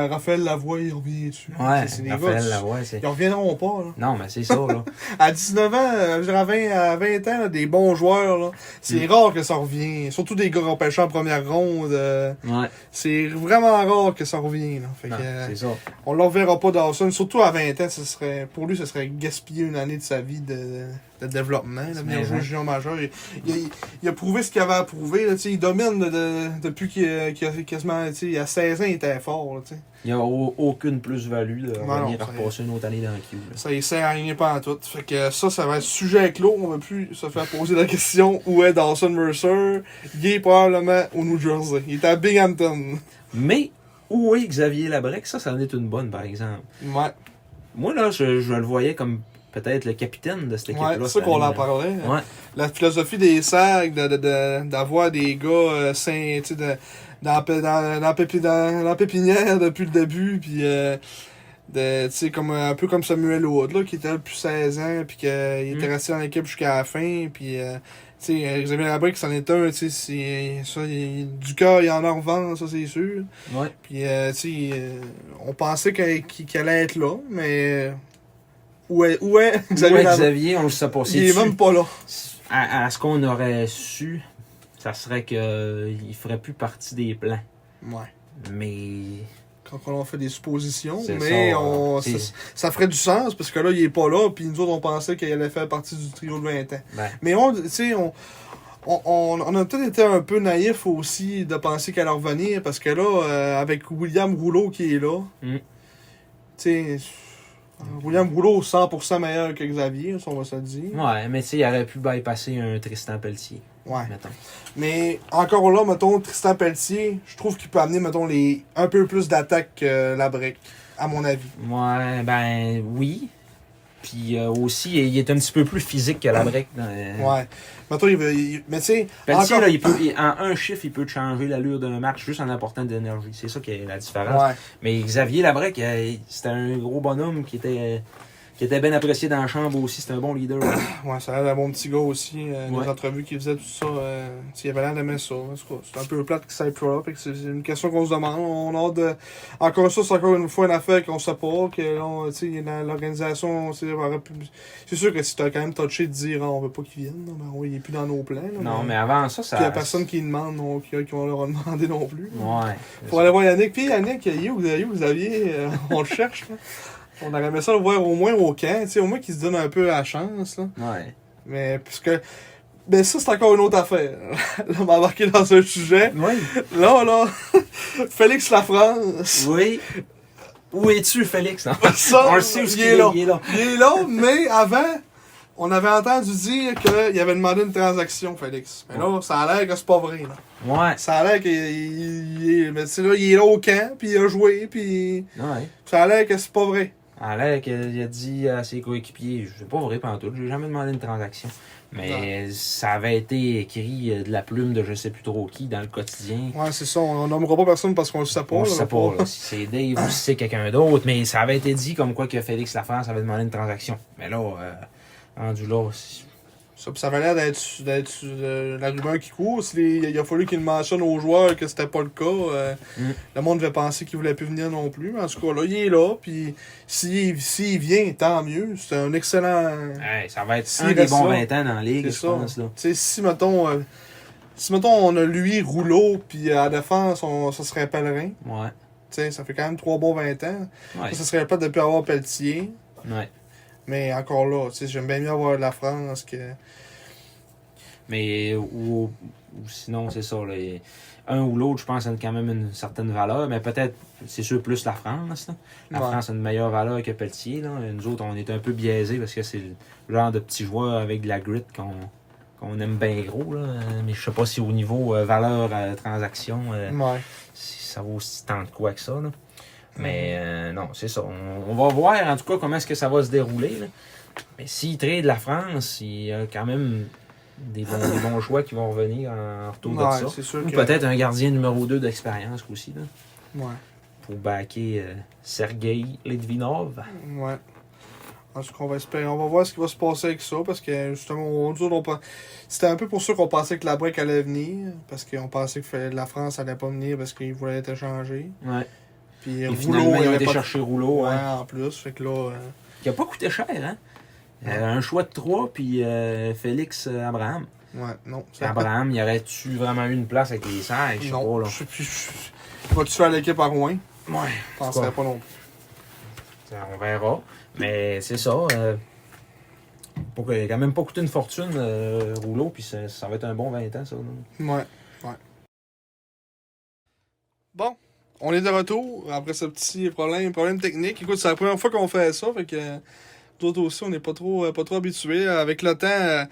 Raphaël Lavoie, il revient dessus. Ouais, c'est Raphaël gars, Lavoie, c'est... Ils reviendront pas, là. Non, mais c'est ça, là. À 19 ans, euh, à 20, à 20 ans, là, des bons joueurs, là, c'est Mm. rare que ça revient. Surtout des gars repêchés en première ronde. euh, Ouais, c'est vraiment rare que ça revient, là. Fait que, non, c'est ça. on ne le reverra pas Dawson. Surtout à 20 ans, ce serait, pour lui, ce serait gaspiller une année de sa vie de, de développement. Mais, venir jouer junior majeur. Il, il- il a prouvé ce qu'il avait à prouver. Là, il domine de- de- depuis qu'il a, qu'il a quasiment. tu sais, Il a 16 ans, il était fort. là. Il n'y a au- aucune plus-value de c'est- repasser une autre année dans le Q. là. Ça, il sert à rien pas en tout. Fait que ça, ça va être sujet clos. On va plus se faire poser la question où est Dawson Mercer. Il est probablement au New Jersey. Il est à Binghamton. Mais, où est Xavier Labrec? Ça, ça en est une bonne, par exemple. Ouais, Moi, là, je, je le voyais comme peut-être le capitaine de cette équipe-là. ouais c'est ça qu'on en parlait. Ouais. La philosophie des SAG, de- de- de- d'avoir des gars euh, sains, tu sais, de- dans, dans, dans, dans pépinière depuis le début, puis euh, de, tu sais, comme, un peu comme Samuel Wood, là, qui était là depuis 16 ans, puis qu'il était Mm. resté dans l'équipe jusqu'à la fin, puis... Euh, sais, Xavier Labrick, c'en est un, tu sais, c'est- ça, il- du cœur, il en a en revend, ça, c'est sûr. Ouais. Puis, euh, tu sais, euh, on pensait qu'il allait être là, mais... Où est, où est Où Xavier est Labrick? Xavier? On le sait pas. Il est même pas là. À, à ce qu'on aurait su, ça serait qu'il ferait plus partie des plans. Ouais. Mais. Quand on fait des suppositions, mais ça, on, ça, ça ferait du sens parce que là, il est pas là, puis nous autres, on pensait qu'il allait faire partie du trio de 20 ans. Ben, Mais on, tu sais, on, on, on, on a peut-être été un peu naïf aussi de penser qu'elle allait revenir parce que là, euh, avec William Rouleau qui est là, Mm. tu sais, William Rouleau 100% meilleur que Xavier, ça on va se le dire. ouais, mais tu sais, il aurait pu bypasser un Tristan Pelletier, Ouais. mettons. Mais encore là, mettons, Tristan Pelletier, je trouve qu'il peut amener, mettons, les, un peu plus d'attaque que la break, à mon avis. Ouais, ben oui. Puis euh, aussi, il est un petit peu plus physique que la break. dans- Ouais. Mettons, il veut. il- mais tu sais, Pelletier, encore. là, il peut, il- en un chiffre, il peut te changer l'allure d'un match juste en apportant de l'énergie. C'est ça qui est la différence. Ouais. Mais Xavier Labrec, euh, c'était un gros bonhomme qui était, qui était bien apprécié dans la chambre aussi. C'était un bon leader. Ouais, ça a l'air d'un bon petit gars aussi. euh, Ouais. Les entrevues qu'il faisait, tout ça. Euh, il avait l'air d'aimer ça. C'est un peu plate que ça ait plus là. C'est une question qu'on se demande. On a de. Encore ça, c'est encore une fois une affaire qu'on sait pas. Que on- l'organisation, c'est sûr que si t'as quand même touché de dire ah, on veut pas qu'il vienne, là, ben, il est plus dans nos plans. là, non, mais avant ça, ça. Puis il y a personne qui demande, non, qui, qui va leur demander non plus. Ouais. Faut aller voir Yannick. Puis Yannick, où Xavier? Euh, On le cherche. Là. On aurait aimé ça le voir au moins au camp, tu sais, au moins qu'il se donne un peu la chance. Là. Ouais. Mais puisque. Ben ça, c'est encore une autre affaire. là, on m'a embarqué dans un sujet. Oui. Là, là, Félix Lafrance. Oui. Où es-tu, Félix? Ça, On le sait où il est là. il est là. Il est là, mais avant, on avait entendu dire qu'il avait demandé une transaction, Félix. Mais là, ça a l'air que c'est pas vrai. Là. Ouais. Ça a l'air qu'il il- il mais il est là au camp, puis il a joué, puis Ouais. ça a l'air que c'est pas vrai. L'air qu'il a dit à ses coéquipiers, je sais pas vrai pantoute, j'ai jamais demandé une transaction. Mais ça avait été écrit euh, de la plume de je sais plus trop qui dans le quotidien. Ouais, c'est ça. On nommera pas personne parce qu'on le sait pas. On ne là, sait pas là, si c'est Dave ou si c'est quelqu'un d'autre, mais ça avait été dit comme quoi que Félix Lafrance avait demandé une transaction. Mais là, euh, rendu là, Ça, ça avait l'air d'être d'être euh, la rumeur qui court. Si les- il a fallu qu'il mentionne aux joueurs que c'était pas le cas. euh, Mm. Le monde devait penser qu'il voulait plus venir non plus. Mais en tout cas, là, il est là. Puis s'il s'il vient, tant mieux. C'est un excellent. hey, ça va être S'il un des bons là, 20 ans dans la ligue, C'est je ça. pense. Là. Tu sais, si, mettons, euh, si mettons on a lui, Rouleau, puis à la défense, on, ça serait Pellerin. Ouais. Tu sais, ça fait quand même trois bons 20 ans. Ouais. Ça, ça serait pas de plus avoir Pelletier. ouais. Mais encore là, tu sais, j'aime bien mieux avoir la France que. Mais ou, ou sinon, c'est ça. Là, un ou l'autre, je pense, a quand même une certaine valeur. Mais peut-être, c'est sûr, plus la France. là. La Ouais. France a une meilleure valeur que Pelletier. Là. Nous autres, on est un peu biaisés parce que c'est le genre de petit joueur avec de la grit qu'on qu'on aime bien gros. Là. Mais je sais pas si au niveau euh, valeur euh, transaction, euh, Ouais. si ça vaut aussi tant de quoi que ça. Là. Mais euh, non, c'est ça. On, on va voir en tout cas comment est-ce que ça va se dérouler. là. Mais s'il trade la France, il y a quand même des bons, des bons choix qui vont revenir en retour de ça. sûr Ou que. peut-être un gardien numéro 2 d'expérience aussi, là, Ouais. pour backer euh, Sergei Litvinov. Ouais. En tout cas, on va espérer. On va voir ce qui va se passer avec ça parce que justement, on, on c'était un peu pour ça qu'on pensait que la break allait venir parce qu'on pensait que la France allait pas venir parce qu'ils voulaient être échangés. Ouais. Puis Et Rouleau, ils ont été chercher Rouleau, Ouais, hein, en plus. Fait que là. euh, qui a pas coûté cher. Hein? Euh, un choix de 3, puis euh, Félix euh, Abraham. Ouais, non. Abraham, il aurait-tu vraiment eu une place avec les Serres? Je sais Non, pas, là. je sais plus. je- Vas-tu faire l'équipe à Rouen? Ouais. Je penserais pas non plus. On verra. Mais c'est ça. Euh, pour il a quand même pas coûté une fortune, euh, Rouleau, puis ça, ça va être un bon 20 ans, ça. Ouais, ouais. Bon, on est de retour après ce petit problème, problème technique. Écoute, c'est la première fois qu'on fait ça, fait que d'autres aussi, on n'est pas trop, euh, pas trop habitués. Avec le temps, euh,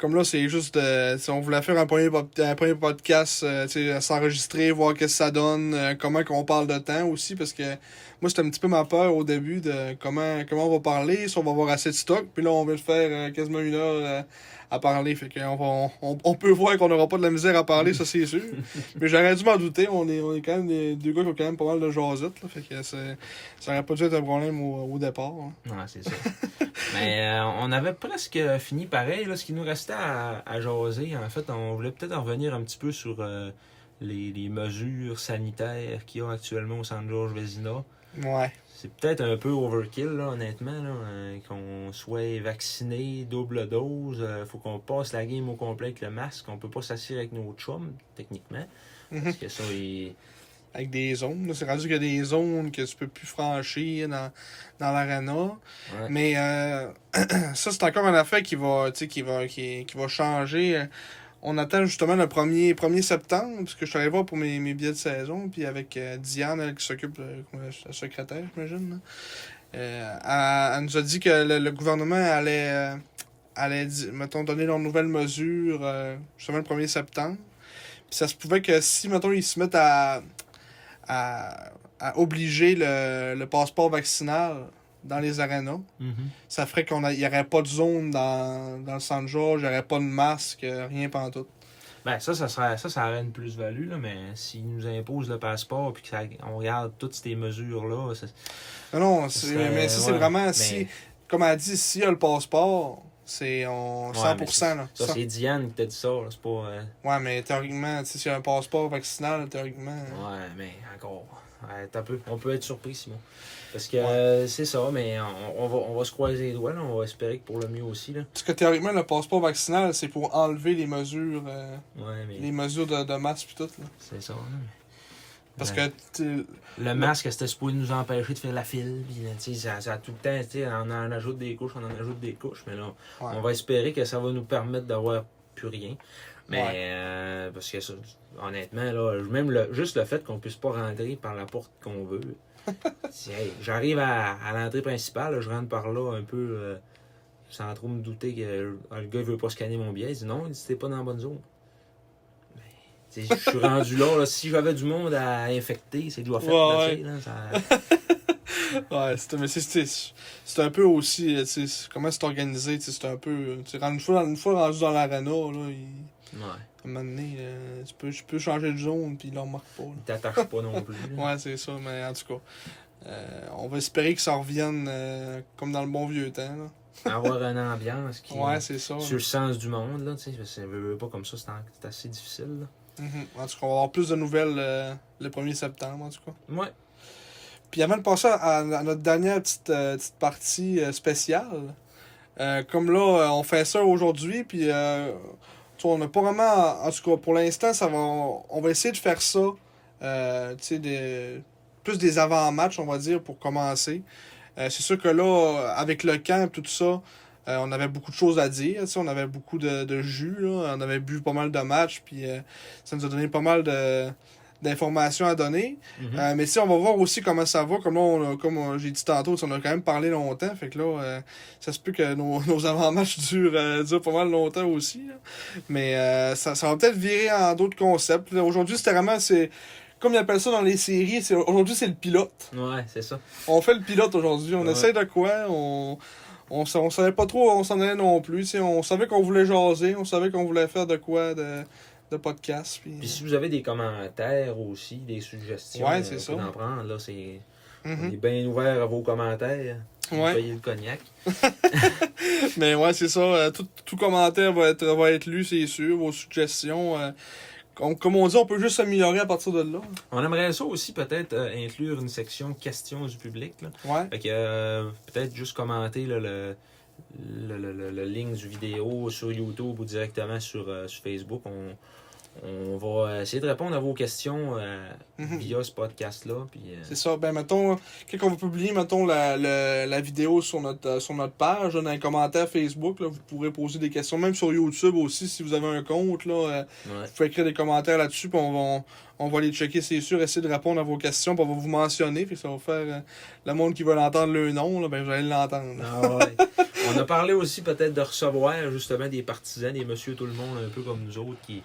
comme là, c'est juste, euh, sais, on voulait faire un premier, un premier podcast, euh, s'enregistrer, voir qu'est-ce que ça donne, euh, comment qu'on parle de temps aussi, parce que moi, c'était un petit peu ma peur au début de comment, comment on va parler, si on va avoir assez de stock. Puis là, on veut le faire quasiment une heure à parler. Fait qu'on va, on, on peut voir qu'on n'aura pas de la misère à parler, ça c'est sûr. Mais j'aurais dû m'en douter. On est, on est quand même des, deux gars qui ont quand même pas mal de jasette. Là, fait que ça aurait pas dû être un problème au, au départ. hein. Ouais, c'est ça. Mais on avait presque fini pareil. Là, ce qui nous restait à, à jaser, en fait, on voulait peut-être en revenir un petit peu sur euh, les, les mesures sanitaires qu'il y a actuellement au San George Vezina. Ouais. C'est peut-être un peu overkill, là, honnêtement, là, euh, qu'on soit vacciné, double dose. euh, faut qu'on passe la game au complet avec le masque. On peut pas s'asseoir avec nos chums, techniquement. Mhm. Parce que ça, il... Avec des zones. C'est rendu qu'il y a des zones que tu peux plus franchir dans, dans l'arena. Ouais. Mais euh, ça, c'est encore une affaire qui va, qui va, qui, qui va changer. On attend justement le 1er, 1er septembre, parce que je suis allé voir pour mes, mes billets de saison, puis avec euh, Diane, elle, qui s'occupe, euh, la secrétaire, j'imagine. Euh, elle, elle nous a dit que le, le gouvernement allait, allait mettons, donner leurs nouvelles mesures justement le 1er septembre. Puis ça se pouvait que si, mettons, ils se mettent à, à, à obliger le, le passeport vaccinal dans les arénas, Mhm. ça ferait qu'il n'y aurait pas de zone dans, dans le San George, il n'y aurait pas de masque, euh, rien pantoute. Ben, ça, ça, serait, ça, ça aurait une plus-value, là, mais s'ils nous imposent le passeport puis qu'on regarde toutes ces mesures-là, ça- Non, non, ça mais si c'est vraiment, mais si, comme elle dit, s'il y a le passeport, c'est on, 100%. Ouais, mais c'est- là. Ça, c'est Diane qui t'a dit ça, là, c'est pas... euh, Ouais, mais théoriquement, tu sais, a un passeport vaccinal, théoriquement. hein. Ouais, mais encore. Ouais, t'as peu. On peut être surpris, Simon. Parce que euh, c'est ça, mais on, on va, on va se croiser les doigts, là. On va espérer que pour le mieux aussi, là. Parce que théoriquement, le passeport vaccinal, c'est pour enlever les mesures, euh, Ouais, mais les mesures de, de masque pis tout. Là. c'est ça, là. Parce Ouais. que tu- Le masque, c'était supposé nous empêcher de faire la file. Puis, là, tu sais, ça, ça a tout le temps, tu sais, on en ajoute des couches, on en ajoute des couches. Mais là, Ouais. on va espérer que ça va nous permettre d'avoir plus rien. Mais, Ouais. euh, parce que ça, honnêtement, là, même le, juste le fait qu'on puisse pas rentrer par la porte qu'on veut. hey, J'arrive à, à l'entrée principale, là, je rentre par là un peu euh, sans trop me douter que euh, le gars veut pas scanner mon billet. Il dit non, t'es pas dans la bonne zone. Je suis rendu là, là, Si j'avais du monde à infecter, c'est que je dois faire Ouais, là, ça- Ouais, c'est mais c'est- un peu aussi, euh, comment c'est organisé, c'est un peu, une fois, une fois rendu dans l'arena, là, il, Ouais. à un moment donné, euh, tu, peux, tu peux changer de zone, puis il en remarque pas. là. Il t'attache pas non plus. Ouais, c'est ça, mais en tout cas, euh, on va espérer que ça revienne euh, comme dans le bon vieux temps, là. Avoir une ambiance qui Ouais, c'est ça. sur le sens du monde, là, tu sais, veut veut pas comme ça, c'est assez difficile. Là. Mhm. En tout cas, on va avoir plus de nouvelles euh, le 1er septembre, en tout cas. Ouais. Puis avant de passer à, à notre dernière petite, euh, petite partie euh, spéciale, comme là, on fait ça aujourd'hui, puis euh, on n'a pas vraiment. En tout cas, pour l'instant, ça va. On va essayer de faire ça. tu sais, des- plus des avant-matchs, on va dire, pour commencer. C'est sûr que là, avec le camp et tout ça, euh, on avait beaucoup de choses à dire. On avait beaucoup de, de jus. Là. On avait bu pas mal de matchs. Puis euh, ça nous a donné pas mal de d'informations à donner. Mhm. Euh, mais sais, on va voir aussi comment ça va. Comme là, on a- comme j'ai dit tantôt, on a quand même parlé longtemps. Fait que là, ça se peut que nos, nos avant-matchs durent, durent pas mal longtemps aussi. là. Mais ça, ça va peut-être virer en d'autres concepts. Aujourd'hui, c'était vraiment... c'est Comme ils appellent ça dans les séries, aujourd'hui, c'est le pilote. Ouais, c'est ça. On fait le pilote aujourd'hui. On Ouais. essaie de quoi? On... On, on savait pas trop où on s'en allait non plus. On savait qu'on voulait jaser. On savait qu'on voulait faire de quoi de, de podcast. Puis, Puis si vous avez des commentaires aussi, des suggestions, Ouais, euh, c'est on ça. en prendre. Là, c'est... On Mhm. est bien ouvert à vos commentaires. Ouais. payez le cognac. Mais ouais, c'est ça. euh, tout, tout commentaire va être, va être lu, c'est sûr. Vos suggestions. euh, comme, comme on dit, on peut juste s'améliorer à partir de là. On aimerait ça aussi peut-être euh, inclure une section questions du public. Là. Ouais. Fait que euh, peut-être juste commenter là, le, le, le, le- le link du vidéo sur YouTube ou directement sur, euh, sur Facebook. On, on va essayer de répondre à vos questions euh, Mhm. via ce podcast-là. Euh, C'est ça. Ben, mettons, quand on va publier, mettons, la, la, la vidéo sur notre, euh, sur notre page, dans les commentaires Facebook, là, vous pourrez poser des questions. Même sur YouTube aussi, si vous avez un compte, là, ouais. vous pouvez écrire des commentaires là-dessus, puis on va, on va les checker, c'est sûr, essayer de répondre à vos questions, puis on va vous mentionner, puis ça va faire le monde qui veut l'entendre le nom, là, ben, vous allez l'entendre. Ah ouais. On a parlé aussi peut-être de recevoir justement des partisans, des monsieur tout le monde, un peu comme nous autres, qui,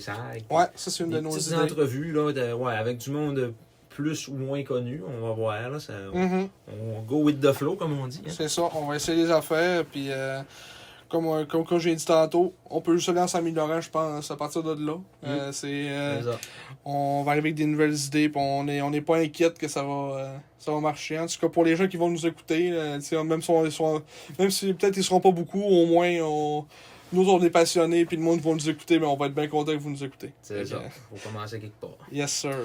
sacs. Ouais, ça, c'est une Des de nos petites idées. entrevues là, de- ouais, avec du monde plus ou moins connu. On va voir. Là, ça, Mhm. On go with the flow, comme on dit. hein. C'est ça, on va essayer les affaires, puis euh, comme, euh, comme, comme j'ai dit tantôt, on peut juste aller en s'améliorant, je pense, à partir de là. Euh, c'est, euh, C'est on va arriver avec des nouvelles idées, puis on est, on n'est pas inquiète que ça va, ça va marcher. En tout cas, pour les gens qui vont nous écouter, même si, on- sont- même si peut-être ils seront pas beaucoup, au moins, on, nous, on est passionnés, puis le monde va nous écouter, mais on va être bien content que vous nous écoutez. C'est ça. Faut commencer quelque part. Yes, sir.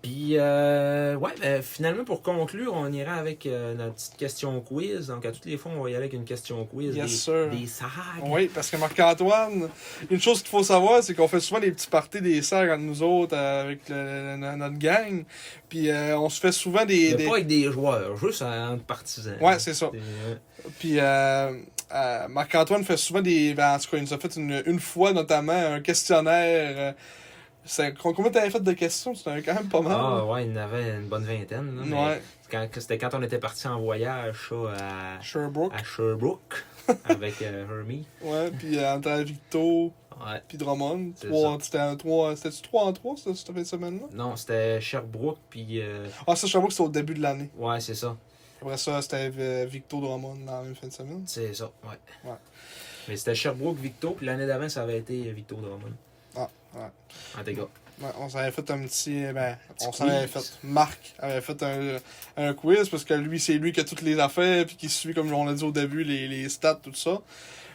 Puis, euh, ouais, ben, finalement, pour conclure, on ira avec euh, notre petite question quiz. Donc, à toutes les fois, on va y aller avec une question quiz. Yes, des, sir. des sags. Oui, parce que Marc-Antoine, une chose qu'il faut savoir, c'est qu'on fait souvent des petits parties des serres entre nous autres euh, avec le- le- notre gang. Puis euh, on se fait souvent des. Mais des- pas avec des joueurs, juste entre partisans. Ouais, c'est ça. Euh, Puis euh, euh, Marc-Antoine fait souvent des. Ben, en tout cas, il nous a fait une, une fois notamment un questionnaire. euh, combien t'avais fait de questions? C'était quand même pas mal. Ah, ouais, il y en avait une bonne vingtaine. Là, mais ouais. quand- C'était quand on était parti en voyage, ça, à, Sherbrooke. à Sherbrooke, avec euh, Hermie. Ouais, puis euh, entre Victo, Ouais. puis Drummond. C'est Trois- C'était un 3. C'était-tu 3 en 3 cette, cette semaine-là? Non, c'était Sherbrooke, puis. euh, Ah, ça, Sherbrooke, c'était au début de l'année. ouais, c'est ça. Après ça, c'était euh, Victo Drummond dans la même fin de semaine. C'est ça, ouais. Ouais. Mais c'était Sherbrooke, Victo, puis l'année d'avant, ça avait été Victo Drummond. Ah, ouais. En tout cas. Ouais, on s'en avait fait un petit. Ben, Petit on s'en avait quiz. fait. Marc avait fait un, un quiz parce que lui, c'est lui qui a toutes les affaires puis qui suit, comme on l'a dit au début, les, les stats, tout ça.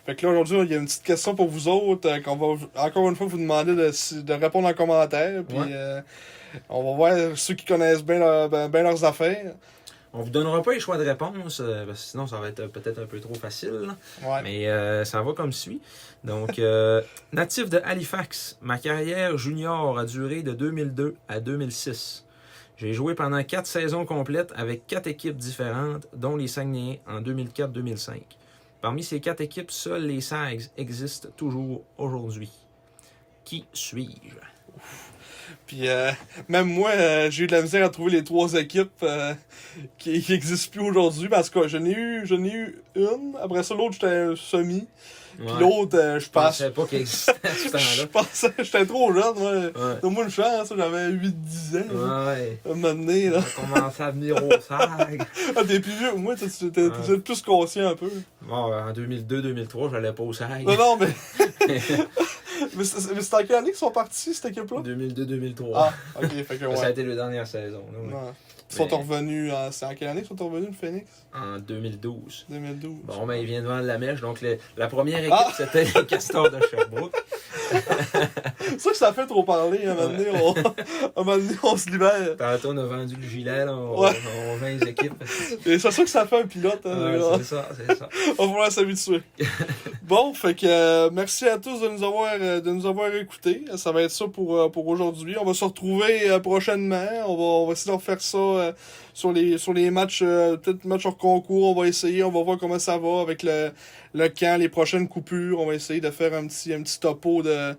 Fait que là, aujourd'hui, il y a une petite question pour vous autres euh, qu'on va encore une fois vous demander de, de répondre en commentaire. Puis Ouais. euh, on va voir ceux qui connaissent bien, leur- ben, bien leurs affaires. On vous donnera pas les choix de réponse, euh, parce que sinon ça va être peut-être un peu trop facile. Ouais. Mais euh, ça va comme suit. Donc, euh, natif de Halifax, ma carrière junior a duré de 2002 à 2006. J'ai joué pendant quatre saisons complètes avec quatre équipes différentes, dont les Saguenayens en 2004-2005. Parmi ces quatre équipes, seuls les Sags existent toujours aujourd'hui. Qui suis-je? Puis euh, même moi, euh, j'ai eu de la misère à trouver les trois équipes euh, qui, qui existent plus aujourd'hui. Parce que j'en ai eu, j'en ai eu une. Après ça, l'autre, j'étais un semi. Puis Ouais. l'autre, je Je passe. pensais pas qu'il existait à ce Je temps-là. pensais, j'étais trop jeune, moi. Ouais. Donne-moi une chance, j'avais 8-10 ans. Ouais. À On là. a commencé à venir au SAG. Ah, t'es plus vieux que moi, t'es t'es- t'es Ouais. plus conscient un peu. Bon, en 2002-2003, j'allais pas au SAG. Non, non, mais. mais c'est en quelle année qu'ils sont partis, cette équipe-là? 2002-2003. Ah, ok, fait que Ça a ouais. été la dernière saison. là, ouais. Ouais. Ils sont Mais- revenus, en... c'est en quelle année ils sont revenus, le Phoenix? En 2012. 2012. Bon, ben, il vient de vendre la mèche. Donc, la première équipe, Ah! c'était les Castors de Sherbrooke. C'est ça que ça fait trop parler, un moment donné, on... un moment donné, on se libère. Tantôt, on a vendu le gilet, là. On, Ouais. on vend les équipes. Et c'est ça que ça fait un pilote, hein, Ouais, c'est ça, c'est ça. On va falloir s'habituer. bon, fait que euh, merci à tous de nous avoir euh, de nous avoir écoutés. Ça va être ça pour, euh, pour aujourd'hui. On va se retrouver prochainement. On va, on va essayer de refaire ça euh, sur les sur les matchs, euh, peut-être matchs hors concours. On va essayer, on va voir comment ça va avec le, le camp, les prochaines coupures. On va essayer de faire un petit un petit topo de,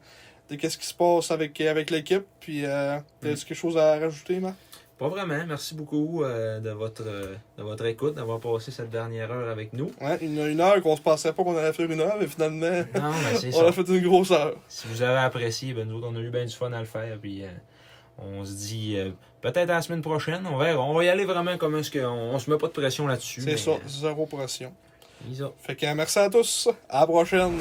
de qu'est-ce qui se passe avec, avec l'équipe. Puis euh, t'as-tu quelque chose à rajouter, Marc? Pas vraiment. Merci beaucoup euh, de, votre, euh, de votre écoute, d'avoir passé cette dernière heure avec nous. Ouais, il y a une heure qu'on se pensait pas qu'on allait faire une heure, mais finalement, Non, on ça. a fait une grosse heure. Si vous avez apprécié, ben nous autres, on a eu bien du fun à le faire. Puis euh, on se dit euh, peut-être à la semaine prochaine. On verra. On va y aller vraiment comme est-ce qu'on on se met pas de pression là-dessus. C'est mais, ça, euh, zéro pression. Fait que merci à tous. À la prochaine.